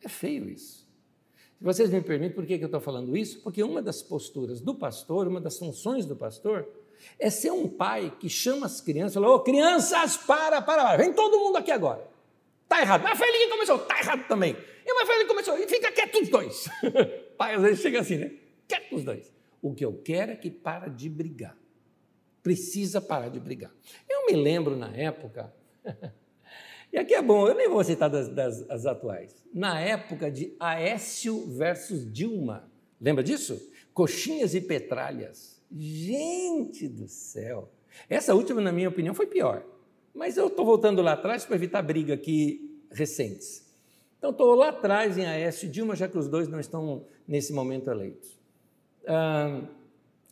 É feio isso. Se vocês me permitem, por que eu estou falando isso? Porque uma das posturas do pastor, uma das funções do pastor, é ser um pai que chama as crianças e fala: Ô, oh, crianças, para, para, para, vem todo mundo aqui agora. Está errado. Mas foi ele que começou, está errado também. E mas foi ele que começou, e fica quieto os dois. Pai às vezes chega assim, né? Quieto os dois. O que eu quero é que para de brigar. Precisa parar de brigar. Eu me lembro na época, e aqui é bom, eu nem vou citar das, das, das atuais. Na época de Aécio versus Dilma. Lembra disso? Coxinhas e petralhas. Gente do céu! Essa última, na minha opinião, foi pior. Mas eu estou voltando lá atrás para evitar briga aqui recentes. Então, estou lá atrás em Aécio e Dilma, já que os dois não estão nesse momento eleitos. Ah,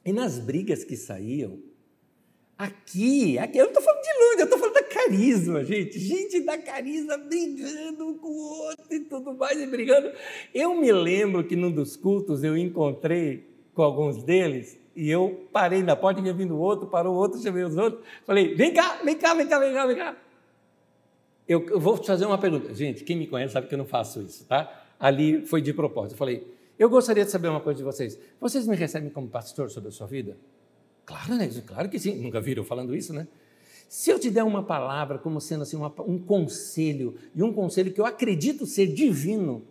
e nas brigas que saíam, aqui, aqui eu não estou falando de longe, eu estou falando da carisma, gente. Gente da carisma brigando com o outro e tudo mais, e brigando. Eu me lembro que num dos cultos eu encontrei com alguns deles e eu parei na porta, vinha vindo outro, parou outro, chamei os outros. Falei, vem cá, vem cá, vem cá, vem cá, vem cá. Eu, eu vou te fazer uma pergunta. Gente, quem me conhece sabe que eu não faço isso, tá? Ali foi de propósito. Eu falei, eu gostaria de saber uma coisa de vocês. Vocês me recebem como pastor sobre a sua vida? Claro, né? Claro que sim. Nunca viram falando isso, né? Se eu te der uma palavra como sendo assim uma, um conselho, e um conselho que eu acredito ser divino,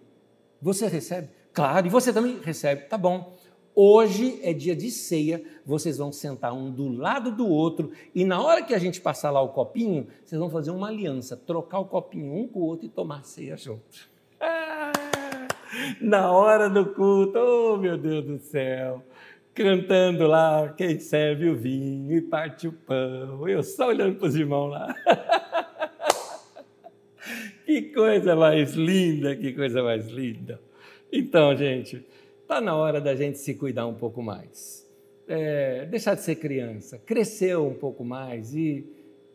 você recebe? Claro, e você também recebe. Tá bom. Hoje é dia de ceia, vocês vão sentar um do lado do outro e na hora que a gente passar lá o copinho, vocês vão fazer uma aliança, trocar o copinho um com o outro e tomar ceia junto. Ah, na hora do culto, oh meu Deus do céu, cantando lá, quem serve o vinho e parte o pão, eu só olhando para os irmãos lá. que coisa mais linda, que coisa mais linda. Então, gente, Está na hora da gente se cuidar um pouco mais. É, deixar de ser criança, crescer um pouco mais e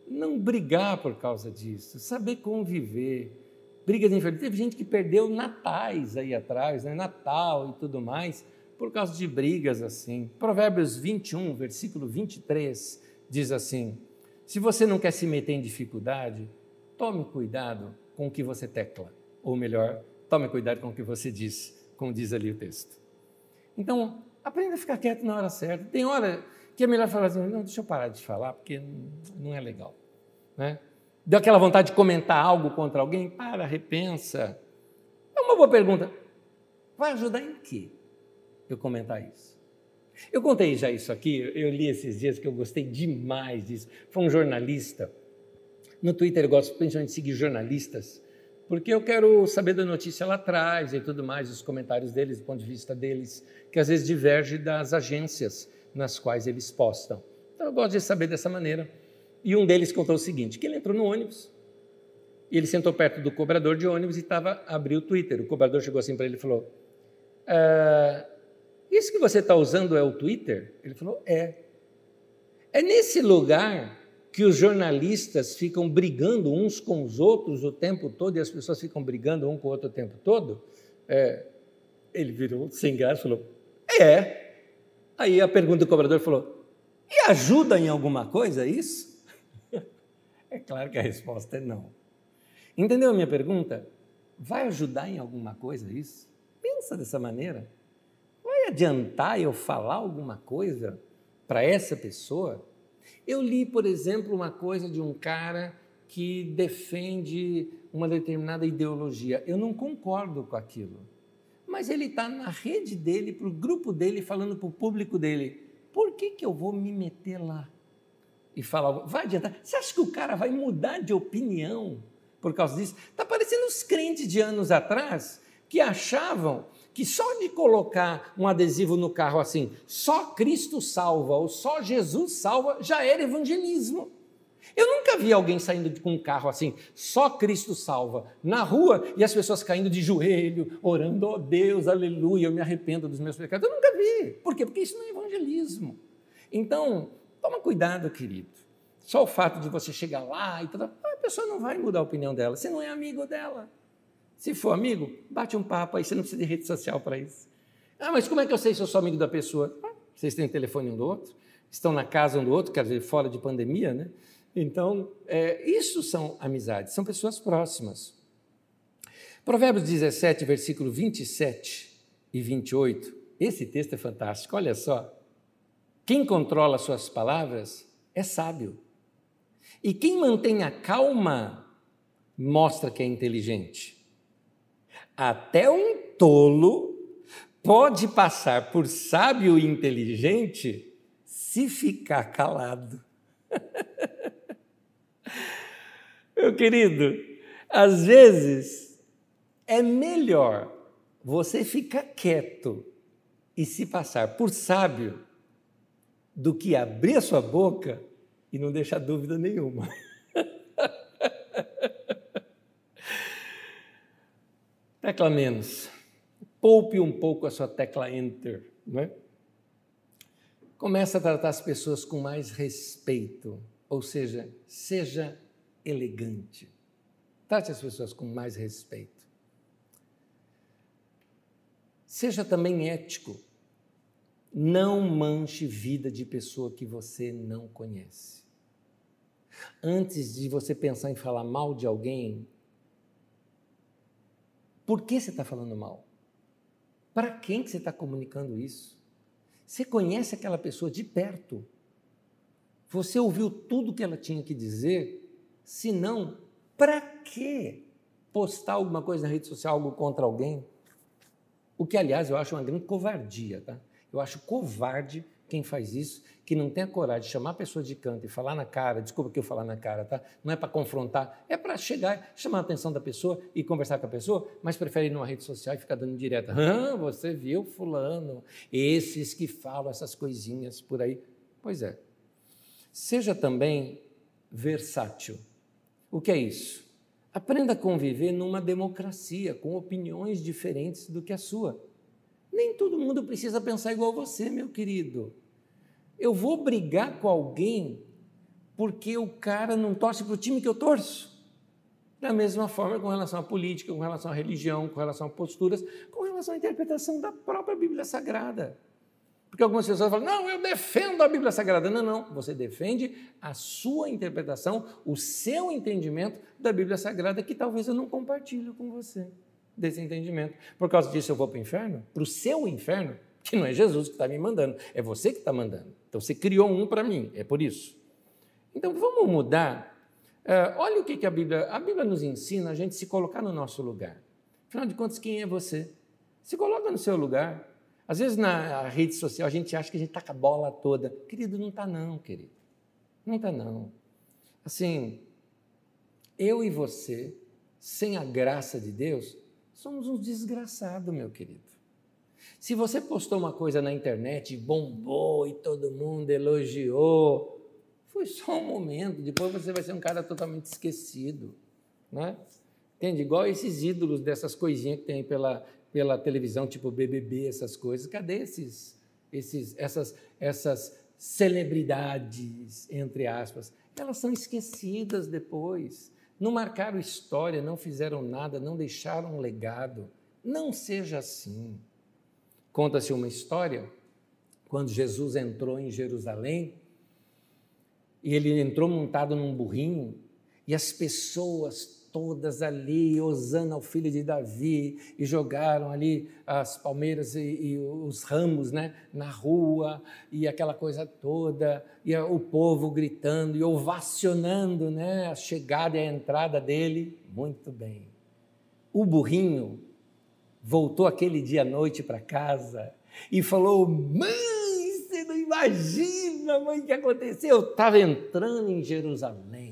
não brigar por causa disso, saber conviver. Brigas infelizes. Teve gente que perdeu natais aí atrás, né? Natal e tudo mais, por causa de brigas assim. Provérbios 21, versículo 23, diz assim: Se você não quer se meter em dificuldade, tome cuidado com o que você tecla. Ou melhor, tome cuidado com o que você diz, como diz ali o texto. Então, aprenda a ficar quieto na hora certa. Tem hora que é melhor falar assim, não, deixa eu parar de falar, porque não é legal. Né? Deu aquela vontade de comentar algo contra alguém? Para, repensa. É uma boa pergunta. Vai ajudar em quê eu comentar isso? Eu contei já isso aqui, eu li esses dias que eu gostei demais disso. Foi um jornalista. No Twitter eu gosto principalmente de seguir jornalistas, porque eu quero saber da notícia lá atrás e tudo mais, os comentários deles, do ponto de vista deles, que às vezes diverge das agências nas quais eles postam. Então eu gosto de saber dessa maneira. E um deles contou o seguinte: que ele entrou no ônibus e ele sentou perto do cobrador de ônibus e estava abriu o Twitter. O cobrador chegou assim para ele e falou: ah, Isso que você está usando é o Twitter? Ele falou: É. É nesse lugar que os jornalistas ficam brigando uns com os outros o tempo todo e as pessoas ficam brigando um com o outro o tempo todo? É, ele virou sem graça e falou: É. Aí a pergunta do cobrador falou: E ajuda em alguma coisa isso? É claro que a resposta é não. Entendeu a minha pergunta? Vai ajudar em alguma coisa isso? Pensa dessa maneira. Vai adiantar eu falar alguma coisa para essa pessoa? Eu li, por exemplo, uma coisa de um cara que defende uma determinada ideologia. Eu não concordo com aquilo. Mas ele está na rede dele, para o grupo dele, falando para o público dele. Por que, que eu vou me meter lá? E falar, vai adiantar. Você acha que o cara vai mudar de opinião por causa disso? Está parecendo os crentes de anos atrás que achavam que só de colocar um adesivo no carro assim, só Cristo salva ou só Jesus salva, já era evangelismo. Eu nunca vi alguém saindo com um carro assim, só Cristo salva, na rua e as pessoas caindo de joelho, orando, oh Deus, aleluia, eu me arrependo dos meus pecados. Eu nunca vi. Por quê? Porque isso não é evangelismo. Então, toma cuidado, querido. Só o fato de você chegar lá e tal, a pessoa não vai mudar a opinião dela, você não é amigo dela. Se for amigo, bate um papo aí, você não precisa de rede social para isso. Ah, mas como é que eu sei se eu sou amigo da pessoa? Vocês têm telefone um do outro, estão na casa um do outro, quer dizer, fora de pandemia, né? Então, é, isso são amizades, são pessoas próximas. Provérbios 17, versículo 27 e 28, esse texto é fantástico, olha só. Quem controla suas palavras é sábio. E quem mantém a calma mostra que é inteligente. Até um tolo pode passar por sábio e inteligente se ficar calado. Meu querido, às vezes é melhor você ficar quieto e se passar por sábio do que abrir a sua boca e não deixar dúvida nenhuma. tecla menos. Poupe um pouco a sua tecla enter, não é? Comece a tratar as pessoas com mais respeito, ou seja, seja elegante. Trate as pessoas com mais respeito. Seja também ético. Não manche vida de pessoa que você não conhece. Antes de você pensar em falar mal de alguém, por que você está falando mal? Para quem que você está comunicando isso? Você conhece aquela pessoa de perto. Você ouviu tudo que ela tinha que dizer? Se não, para que postar alguma coisa na rede social, algo contra alguém? O que, aliás, eu acho uma grande covardia, tá? Eu acho covarde quem faz isso, que não tem a coragem de chamar a pessoa de canto e falar na cara, desculpa que eu falar na cara, tá? Não é para confrontar, é para chegar, chamar a atenção da pessoa e conversar com a pessoa, mas prefere ir numa rede social e ficar dando direta. Ah, você viu fulano, esses que falam essas coisinhas por aí. Pois é. Seja também versátil. O que é isso? Aprenda a conviver numa democracia com opiniões diferentes do que a sua. Nem todo mundo precisa pensar igual você, meu querido. Eu vou brigar com alguém porque o cara não torce para o time que eu torço. Da mesma forma com relação à política, com relação à religião, com relação a posturas, com relação à interpretação da própria Bíblia Sagrada. Porque algumas pessoas falam, não, eu defendo a Bíblia Sagrada. Não, não, você defende a sua interpretação, o seu entendimento da Bíblia Sagrada, que talvez eu não compartilhe com você desse entendimento. Por causa disso eu vou para o inferno? Para o seu inferno? Que não é Jesus que está me mandando, é você que está mandando. Então você criou um para mim, é por isso. Então vamos mudar. Uh, olha o que, que a Bíblia. A Bíblia nos ensina a gente se colocar no nosso lugar. Afinal de contas, quem é você? Se coloca no seu lugar. Às vezes na rede social a gente acha que a gente está com a bola toda. Querido, não está não, querido. Não está não. Assim, eu e você, sem a graça de Deus, somos uns desgraçados, meu querido. Se você postou uma coisa na internet, bombou e todo mundo elogiou, foi só um momento, depois você vai ser um cara totalmente esquecido. Né? Entende? Igual esses ídolos dessas coisinhas que tem pela, pela televisão, tipo BBB, essas coisas. Cadê esses, esses, essas, essas celebridades, entre aspas? Elas são esquecidas depois não marcaram história, não fizeram nada, não deixaram um legado. Não seja assim. Conta-se uma história quando Jesus entrou em Jerusalém e ele entrou montado num burrinho e as pessoas todas ali, Osana ao filho de Davi, e jogaram ali as palmeiras e, e, os ramos né, na rua, e aquela coisa toda, e o povo gritando e ovacionando né, a chegada e a entrada dele. Muito bem. O burrinho voltou aquele dia à noite para casa e falou: Mãe, você não imagina, mãe, o que aconteceu? Eu estava entrando em Jerusalém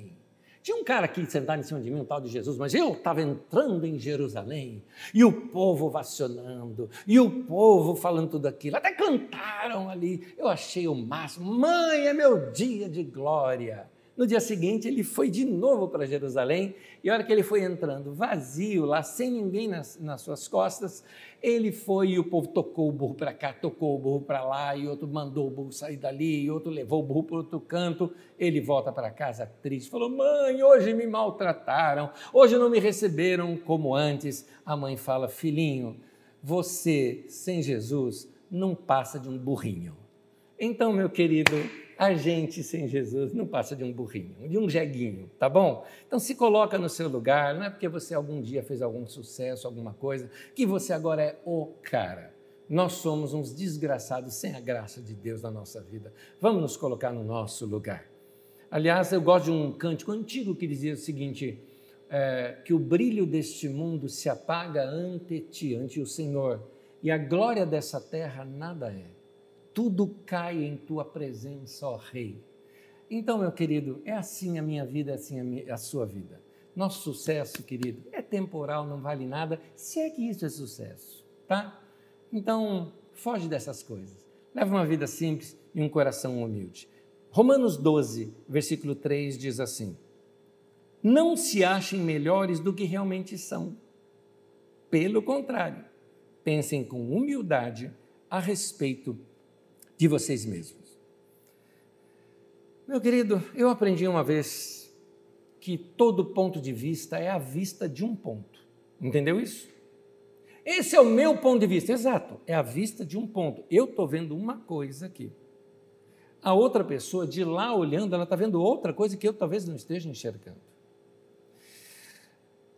tinha um cara aqui sentado em cima de mim, um tal de Jesus, mas eu estava entrando em Jerusalém e o povo ovacionando, e o povo falando tudo aquilo, até cantaram ali. Eu achei o máximo, mãe, é meu dia de glória. No dia seguinte, ele foi de novo para Jerusalém, e a hora que ele foi entrando vazio lá, sem ninguém nas, nas suas costas, ele foi e o povo tocou o burro para cá, tocou o burro para lá, e outro mandou o burro sair dali, e outro levou o burro para outro canto. Ele volta para casa triste, falou: Mãe, hoje me maltrataram, hoje não me receberam como antes. A mãe fala: Filhinho, você sem Jesus não passa de um burrinho. Então, meu querido, a gente sem Jesus não passa de um burrinho, de um jeguinho, tá bom? Então se coloca no seu lugar, não é porque você algum dia fez algum sucesso, alguma coisa, que você agora é o cara. Nós somos uns desgraçados sem a graça de Deus na nossa vida. Vamos nos colocar no nosso lugar. Aliás, eu gosto de um cântico antigo que dizia o seguinte: é, que o brilho deste mundo se apaga ante ti, ante o Senhor, e a glória dessa terra nada é. Tudo cai em tua presença, ó Rei. Então, meu querido, é assim a minha vida, é assim a, minha, a sua vida. Nosso sucesso, querido, é temporal, não vale nada, se é que isso é sucesso, tá? Então, foge dessas coisas. Leva uma vida simples e um coração humilde. Romanos 12, versículo 3 diz assim: Não se achem melhores do que realmente são. Pelo contrário, pensem com humildade a respeito de vocês mesmos. Meu querido, eu aprendi uma vez que todo ponto de vista é a vista de um ponto. Entendeu isso? Esse é o meu ponto de vista, exato, é a vista de um ponto. Eu estou vendo uma coisa aqui. A outra pessoa, de lá olhando, ela está vendo outra coisa que eu talvez não esteja enxergando.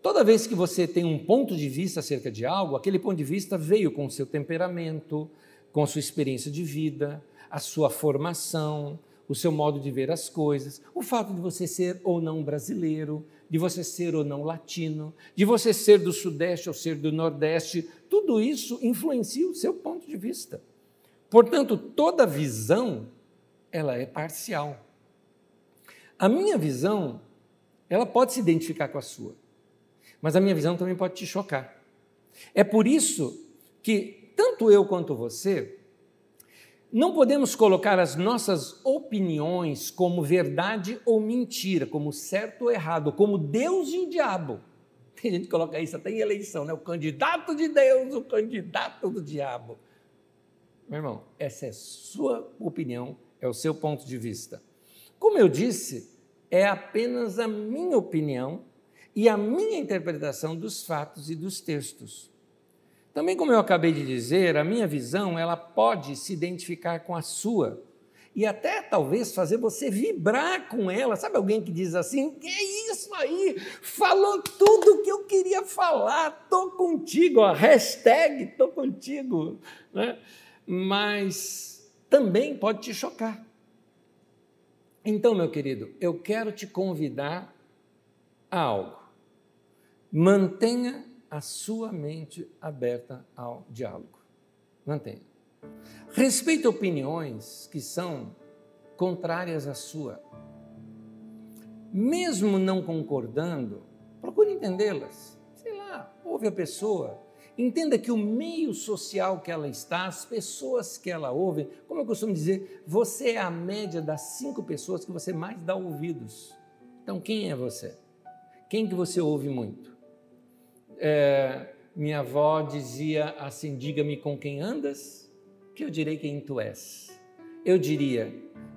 Toda vez que você tem um ponto de vista acerca de algo, aquele ponto de vista veio com o seu temperamento, com sua experiência de vida, a sua formação, o seu modo de ver as coisas, o fato de você ser ou não brasileiro, de você ser ou não latino, de você ser do Sudeste ou ser do Nordeste, tudo isso influencia o seu ponto de vista. Portanto, toda visão, ela é parcial. A minha visão, ela pode se identificar com a sua mas a minha visão também pode te chocar. É por isso que, tanto eu quanto você, não podemos colocar as nossas opiniões como verdade ou mentira, como certo ou errado, como Deus e o diabo. Tem gente que coloca isso até em eleição, né? O candidato de Deus, o candidato do diabo. Meu irmão, essa é sua opinião, é o seu ponto de vista. Como eu disse, é apenas a minha opinião e a minha interpretação dos fatos e dos textos. Também, como eu acabei de dizer, a minha visão ela pode se identificar com a sua e até talvez fazer você vibrar com ela. Sabe alguém que diz assim: "Que é isso aí? Falou tudo que eu queria falar. Tô contigo". Ó, hashtag tô contigo, né? Mas também pode te chocar. Então, meu querido, eu quero te convidar a algo. Mantenha a sua mente aberta ao diálogo. Mantenha. Respeite opiniões que são contrárias à sua. Mesmo não concordando, procure entendê-las. Sei lá, ouve a pessoa. Entenda que o meio social que ela está, as pessoas que ela ouve, como eu costumo dizer, você é a média das cinco pessoas que você mais dá ouvidos. Então, quem é você? Quem que você ouve muito? É, minha avó dizia assim: diga-me com quem andas, que eu direi quem tu és. Eu diria: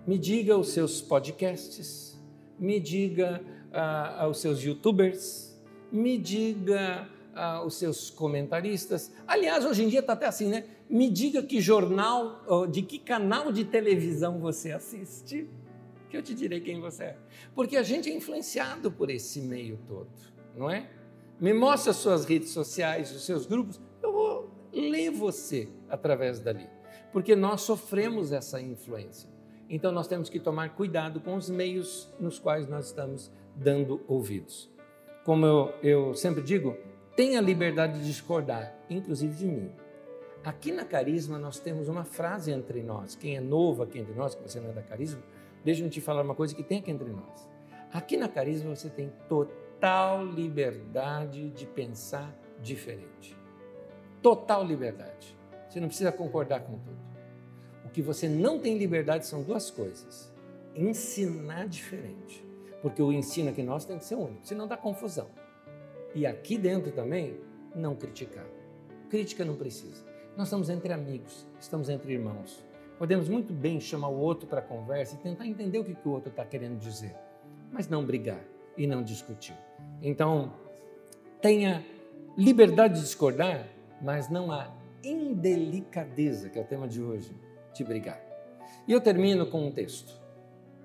me diga os seus podcasts, me diga ah, os seus youtubers, me diga ah, os seus comentaristas. Aliás, hoje em dia está até assim, né? Me diga que jornal, de que canal de televisão você assiste, que eu te direi quem você é. Porque a gente é influenciado por esse meio todo, não é? Me mostre as suas redes sociais, os seus grupos, eu vou ler você através dali, porque nós sofremos essa influência. Então nós temos que tomar cuidado com os meios nos quais nós estamos dando ouvidos. Como eu, eu sempre digo, tenha liberdade de discordar, inclusive de mim. Aqui na Carisma nós temos uma frase entre nós. Quem é novo aqui entre nós, que você não é da Carisma, deixa eu te falar uma coisa que tem aqui entre nós. Aqui na Carisma você tem total total liberdade de pensar diferente. Total liberdade. Você não precisa concordar com tudo. O que você não tem liberdade são duas coisas: ensinar diferente. Porque o ensino que nós tem que ser único, senão dá confusão. E aqui dentro também, não criticar. Crítica não precisa. Nós estamos entre amigos, estamos entre irmãos. Podemos muito bem chamar o outro para conversa e tentar entender o que, que o outro está querendo dizer, mas não brigar e não discutir. Então, tenha liberdade de discordar, mas não a indelicadeza, que é o tema de hoje, de brigar. E eu termino com um texto.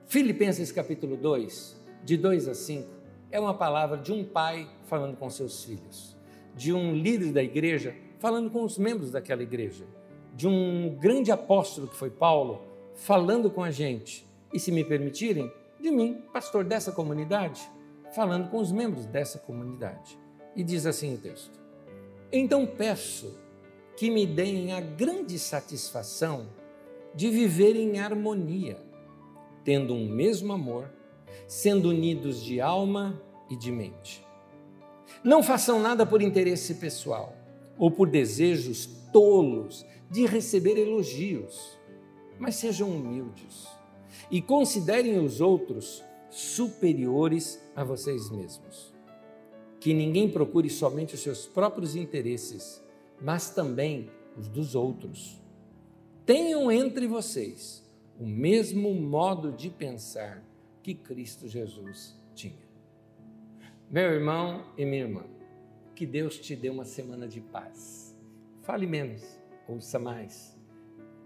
Filipenses capítulo 2, de 2 a 5, é uma palavra de um pai falando com seus filhos, de um líder da igreja falando com os membros daquela igreja, de um grande apóstolo que foi Paulo falando com a gente, e se me permitirem, de mim, pastor dessa comunidade, falando com os membros dessa comunidade. E diz assim o texto: Então peço que me deem a grande satisfação de viver em harmonia, tendo um mesmo amor, sendo unidos de alma e de mente. Não façam nada por interesse pessoal ou por desejos tolos de receber elogios, mas sejam humildes e considerem os outros superiores a vocês mesmos. Que ninguém procure somente os seus próprios interesses, mas também os dos outros. Tenham entre vocês o mesmo modo de pensar que Cristo Jesus tinha. Meu irmão e minha irmã, que Deus te dê uma semana de paz. Fale menos, ouça mais.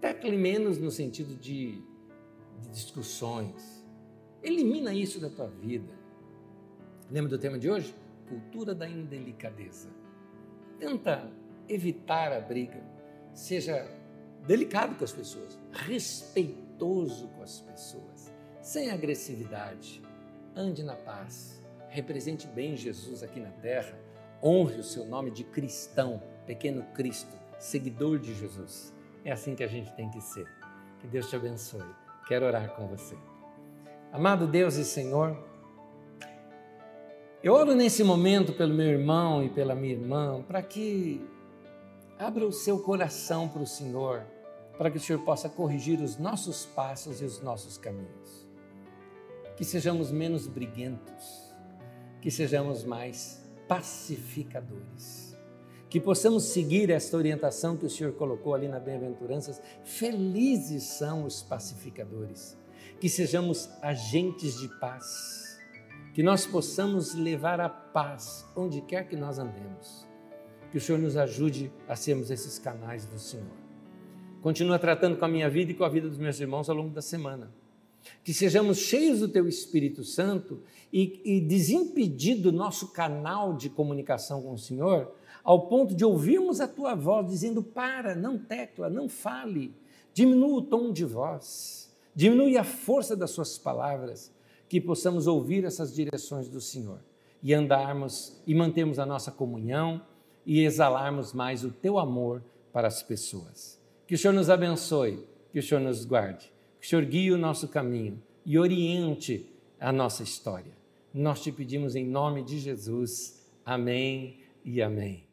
Tecle menos no sentido de, de discussões. Elimina isso da tua vida. Lembra do tema de hoje? Cultura da indelicadeza. Tenta evitar a briga. Seja delicado com as pessoas, respeitoso com as pessoas, sem agressividade. Ande na paz. Represente bem Jesus aqui na terra. Honre o seu nome de cristão, pequeno Cristo, seguidor de Jesus. É assim que a gente tem que ser. Que Deus te abençoe. Quero orar com você. Amado Deus e Senhor, eu oro nesse momento pelo meu irmão e pela minha irmã, para que abra o seu coração para o Senhor, para que o Senhor possa corrigir os nossos passos e os nossos caminhos. Que sejamos menos briguentos, que sejamos mais pacificadores. Que possamos seguir esta orientação que o Senhor colocou ali na Bem-aventuranças. Felizes são os pacificadores. Que sejamos agentes de paz. Que nós possamos levar a paz onde quer que nós andemos. Que o Senhor nos ajude a sermos esses canais do Senhor. Continua tratando com a minha vida e com a vida dos meus irmãos ao longo da semana que sejamos cheios do Teu Espírito Santo e, e desimpedir do nosso canal de comunicação com o Senhor, ao ponto de ouvirmos a Tua voz dizendo: para, não tecla, não fale, diminua o tom de voz, diminui a força das Suas palavras, que possamos ouvir essas direções do Senhor e andarmos e mantermos a nossa comunhão e exalarmos mais o Teu amor para as pessoas. Que o Senhor nos abençoe, que o Senhor nos guarde que o Senhor guie o nosso caminho e oriente a nossa história. Nós te pedimos em nome de Jesus. Amém e amém.